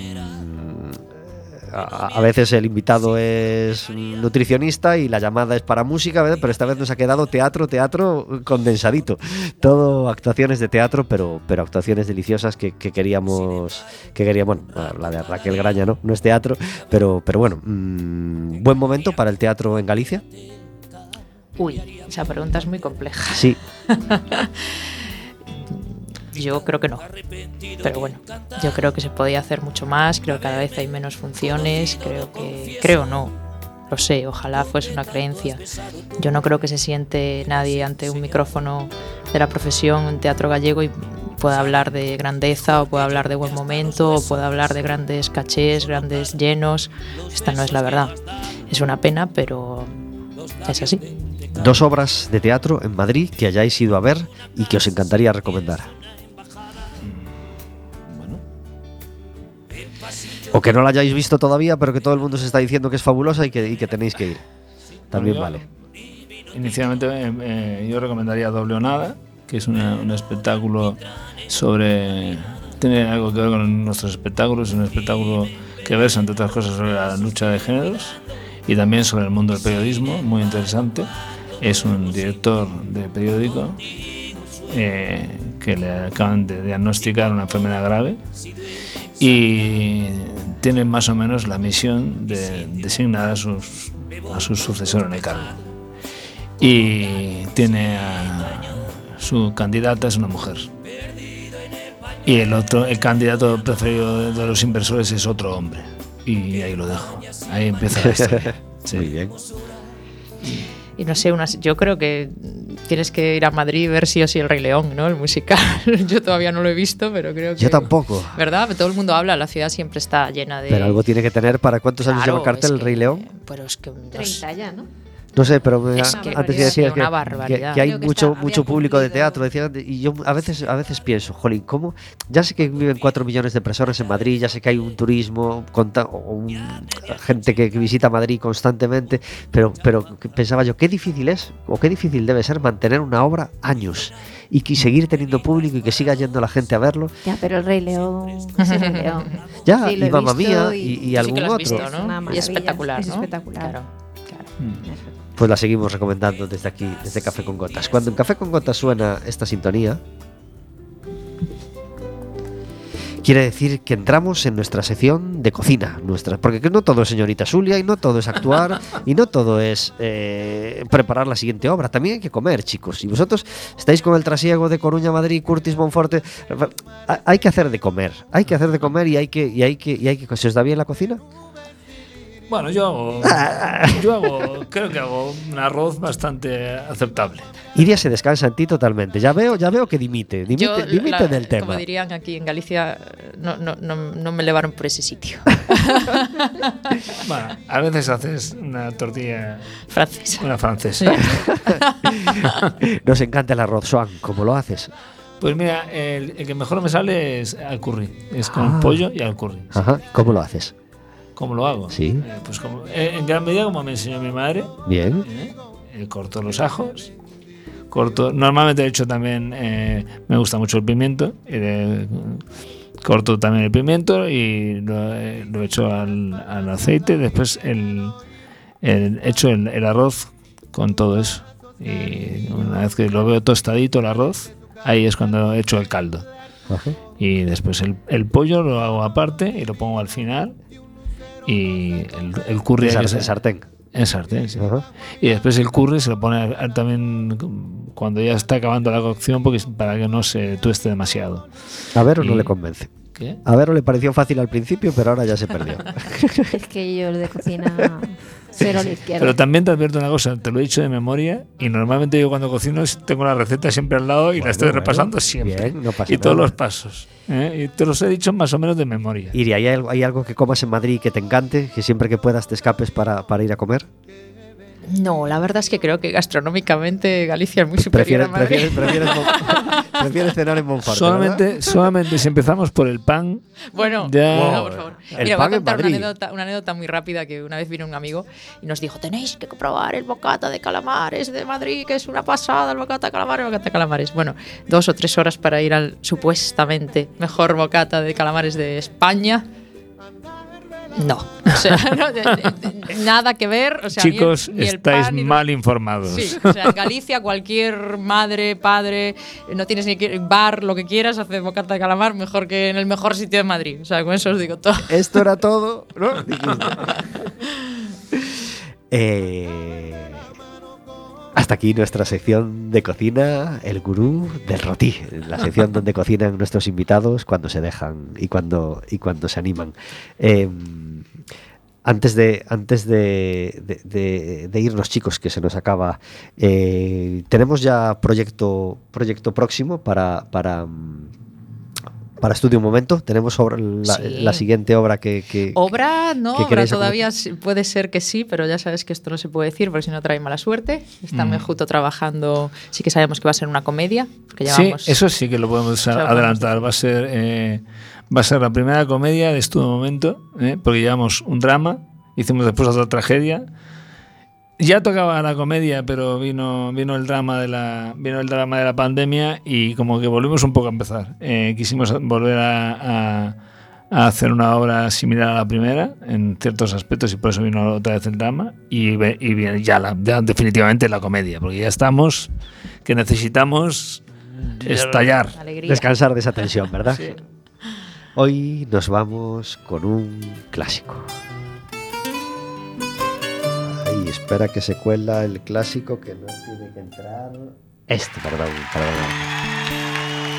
A, a veces el invitado es nutricionista y la llamada es para música, ¿verdad? pero esta vez nos ha quedado teatro, teatro condensadito. Todo actuaciones de teatro, pero, pero actuaciones deliciosas que, que queríamos. Que queríamos. Bueno, la de Raquel Graña, ¿no? No es teatro, pero, pero bueno. mm, buen momento para el teatro en Galicia. Uy, esa pregunta es muy compleja. Sí, *laughs* Yo creo que no. Pero bueno, yo creo que se podía hacer mucho más, creo que cada vez hay menos funciones, creo que... Creo no, lo sé, ojalá fuese una creencia. Yo no creo que se siente nadie ante un micrófono de la profesión en teatro gallego y pueda hablar de grandeza o pueda hablar de buen momento o pueda hablar de grandes cachés, grandes llenos. Esta no es la verdad. Es una pena, pero es así. Dos obras de teatro en Madrid que hayáis ido a ver y que os encantaría recomendar. O que no la hayáis visto todavía, pero que todo el mundo se está diciendo que es fabulosa y que, y que tenéis que ir. También Bueno, vale. Inicialmente eh, eh, yo recomendaría Doble o Nada, que es una- un espectáculo sobre... Tiene algo que ver con nuestros espectáculos, es un espectáculo que versa, entre otras cosas, sobre la lucha de géneros y también sobre el mundo del periodismo, muy interesante. Es un director de periódico eh, que le acaban de diagnosticar una enfermedad grave y tiene más o menos la misión de designar a, sus, a su sucesor en el cargo. Y tiene a su candidata es una mujer. Y el otro, el candidato preferido de, de los inversores es otro hombre. Y ahí lo dejo. Ahí empieza la *laughs* historia. Sí. Muy bien. Y no sé, unas, yo creo que tienes que ir a Madrid y ver sí o sí el Rey León, ¿no? El musical. *laughs* yo todavía no lo he visto, pero creo que. Yo tampoco. ¿Verdad? Todo el mundo habla, la ciudad siempre está llena de. Pero algo tiene que tener para cuántos años lleva cartel el Rey León. Pero es que. no 30 ya, ¿no? No sé, pero me- Es a- que antes es decías que, que- hay que mucho, está- mucho público de teatro. Decía, y yo a veces, a veces pienso, jolín, ¿cómo? Ya sé que viven cuatro millones de personas en Madrid, ya sé que hay un turismo, conta- o un- gente que, que visita Madrid constantemente, pero, pero pensaba yo, qué difícil es, o qué difícil debe ser mantener una obra años y que seguir teniendo público y que siga yendo la gente a verlo. Ya, pero el Rey León *laughs* es el Rey León. Ya, Sí, y Mamma Mía y- y, y Sí que algún lo has otro. visto, Es y espectacular, es ¿no? espectacular. Claro, claro. Pues la seguimos recomendando desde aquí, desde Café con Gotas. Cuando en Café con Gotas suena esta sintonía, quiere decir que entramos en nuestra sección de cocina, nuestra, porque no todo es señorita Zulia y no todo es actuar y no todo es eh, preparar la siguiente obra. También hay que comer, chicos. Y vosotros estáis con el trasiego de Coruña, Madrid, Curtis, Monforte. ha- Hay que hacer de comer, hay que hacer de comer y hay que, y hay que, y hay que. ¿Se os da bien la cocina? Bueno, yo hago, *laughs* yo hago, creo que hago un arroz bastante aceptable. Iria se descansa en ti totalmente. Ya veo, ya veo que dimite, dimite, Yo, dimite la- del tema. Como dirían aquí en Galicia, no, no, no, no me levaron por ese sitio. *laughs* Bueno, a veces haces una tortilla, Francés. una francesa. *laughs* Nos encanta el arroz Swan, ¿cómo lo haces? Pues mira, el, el que mejor me sale es al curry. Es con Ah. pollo y al curry. Ajá, ¿cómo lo haces? ¿Cómo lo hago? Sí. Eh, pues como, eh, en gran medida como me enseñó mi madre. Bien. ¿eh? Corto los ajos. Corto, normalmente de hecho también me gusta mucho el pimiento. corto también el pimiento y lo, lo echo al, al aceite. Después el, el- echo el, el arroz con todo eso. Y una vez que lo veo tostadito el arroz, ahí es cuando he hecho el caldo. Ajá. Y después el, el pollo lo hago aparte y lo pongo al final. Y el, el curry ser- sartén. en sartén, sí. Ajá. Y después el curry se lo pone también cuando ya está acabando la cocción porque es para que no se tueste demasiado. A ver, o no Y- le convence. ¿Qué? A ver, o le pareció fácil al principio, pero ahora ya se perdió. *laughs* Es que yo de cocina cero a la izquierda. Pero también te advierto una cosa, te lo he dicho de memoria y normalmente yo cuando cocino tengo la receta siempre al lado y la estoy Bueno, repasando siempre. bien, no pasa y todos los pasos. ¿eh? Y te los he dicho más o menos de memoria. Iri, ¿hay algo, ¿hay algo que comas en Madrid que te encante? Que siempre que puedas te escapes para, para ir a comer? No, la verdad es que creo que gastronómicamente Galicia es muy superior ¿Prefieres, a Madrid. prefieres, *laughs* prefieres, prefieres cenar en Monforte, solamente, solamente si empezamos por el pan, Bueno, Ya. bueno, por favor. El Mira, pan voy a contar una Madrid. anécdota, una anécdota muy rápida que una vez vino un amigo y nos dijo, tenéis que probar el bocata de calamares de Madrid, que es una pasada, el bocata de calamares, el bocata de calamares. Bueno, dos o tres horas para ir al supuestamente mejor bocata de calamares de España. No, o sea, *laughs* no, de- de- nada que ver. O sea, ni el- chicos, ni el estáis pan, ni los- mal informados. Sí, *laughs* o sea, en Galicia cualquier madre, padre, no tienes ni que bar, lo que quieras, hace bocata de calamar mejor que en el mejor sitio de Madrid. O sea, con eso os digo todo. Esto era todo, ¿no? *laughs* Eh, hasta aquí nuestra sección de cocina, el gurú del roti, la sección donde *laughs* cocinan nuestros invitados cuando se dejan y cuando, y cuando se animan. Eh, antes de, antes de, de- de- de irnos, chicos, que se nos acaba, eh, tenemos ya proyecto, proyecto próximo para, para, mm, para Estudio un Momento. Tenemos obra- la, Sí. la siguiente obra que, que- Obra, no, ¿Qué obra todavía puede ser que sí, pero ya sabes que esto no se puede decir porque si no trae mala suerte. Está Mm. Mejuto trabajando, sí que sabemos que va a ser una comedia, porque Sí, llevamos... eso sí que lo podemos adelantar. Va a ser eh, va a ser la primera comedia de Estudio Momento, ¿eh? porque llevamos un drama, hicimos después otra tragedia. Ya tocaba la comedia, pero vino vino el drama de la vino el drama de la pandemia y como que volvimos un poco a empezar. Eh, quisimos volver a, a- a hacer una obra similar a la primera en ciertos aspectos y por eso vino otra vez el drama y, y viene ya, la, ya definitivamente la comedia, porque ya estamos que necesitamos estallar. Alegría. descansar de esa tensión, ¿verdad? Hoy nos vamos con un clásico. Espera que se cuela el clásico que no tiene que entrar. Este, perdón, perdón.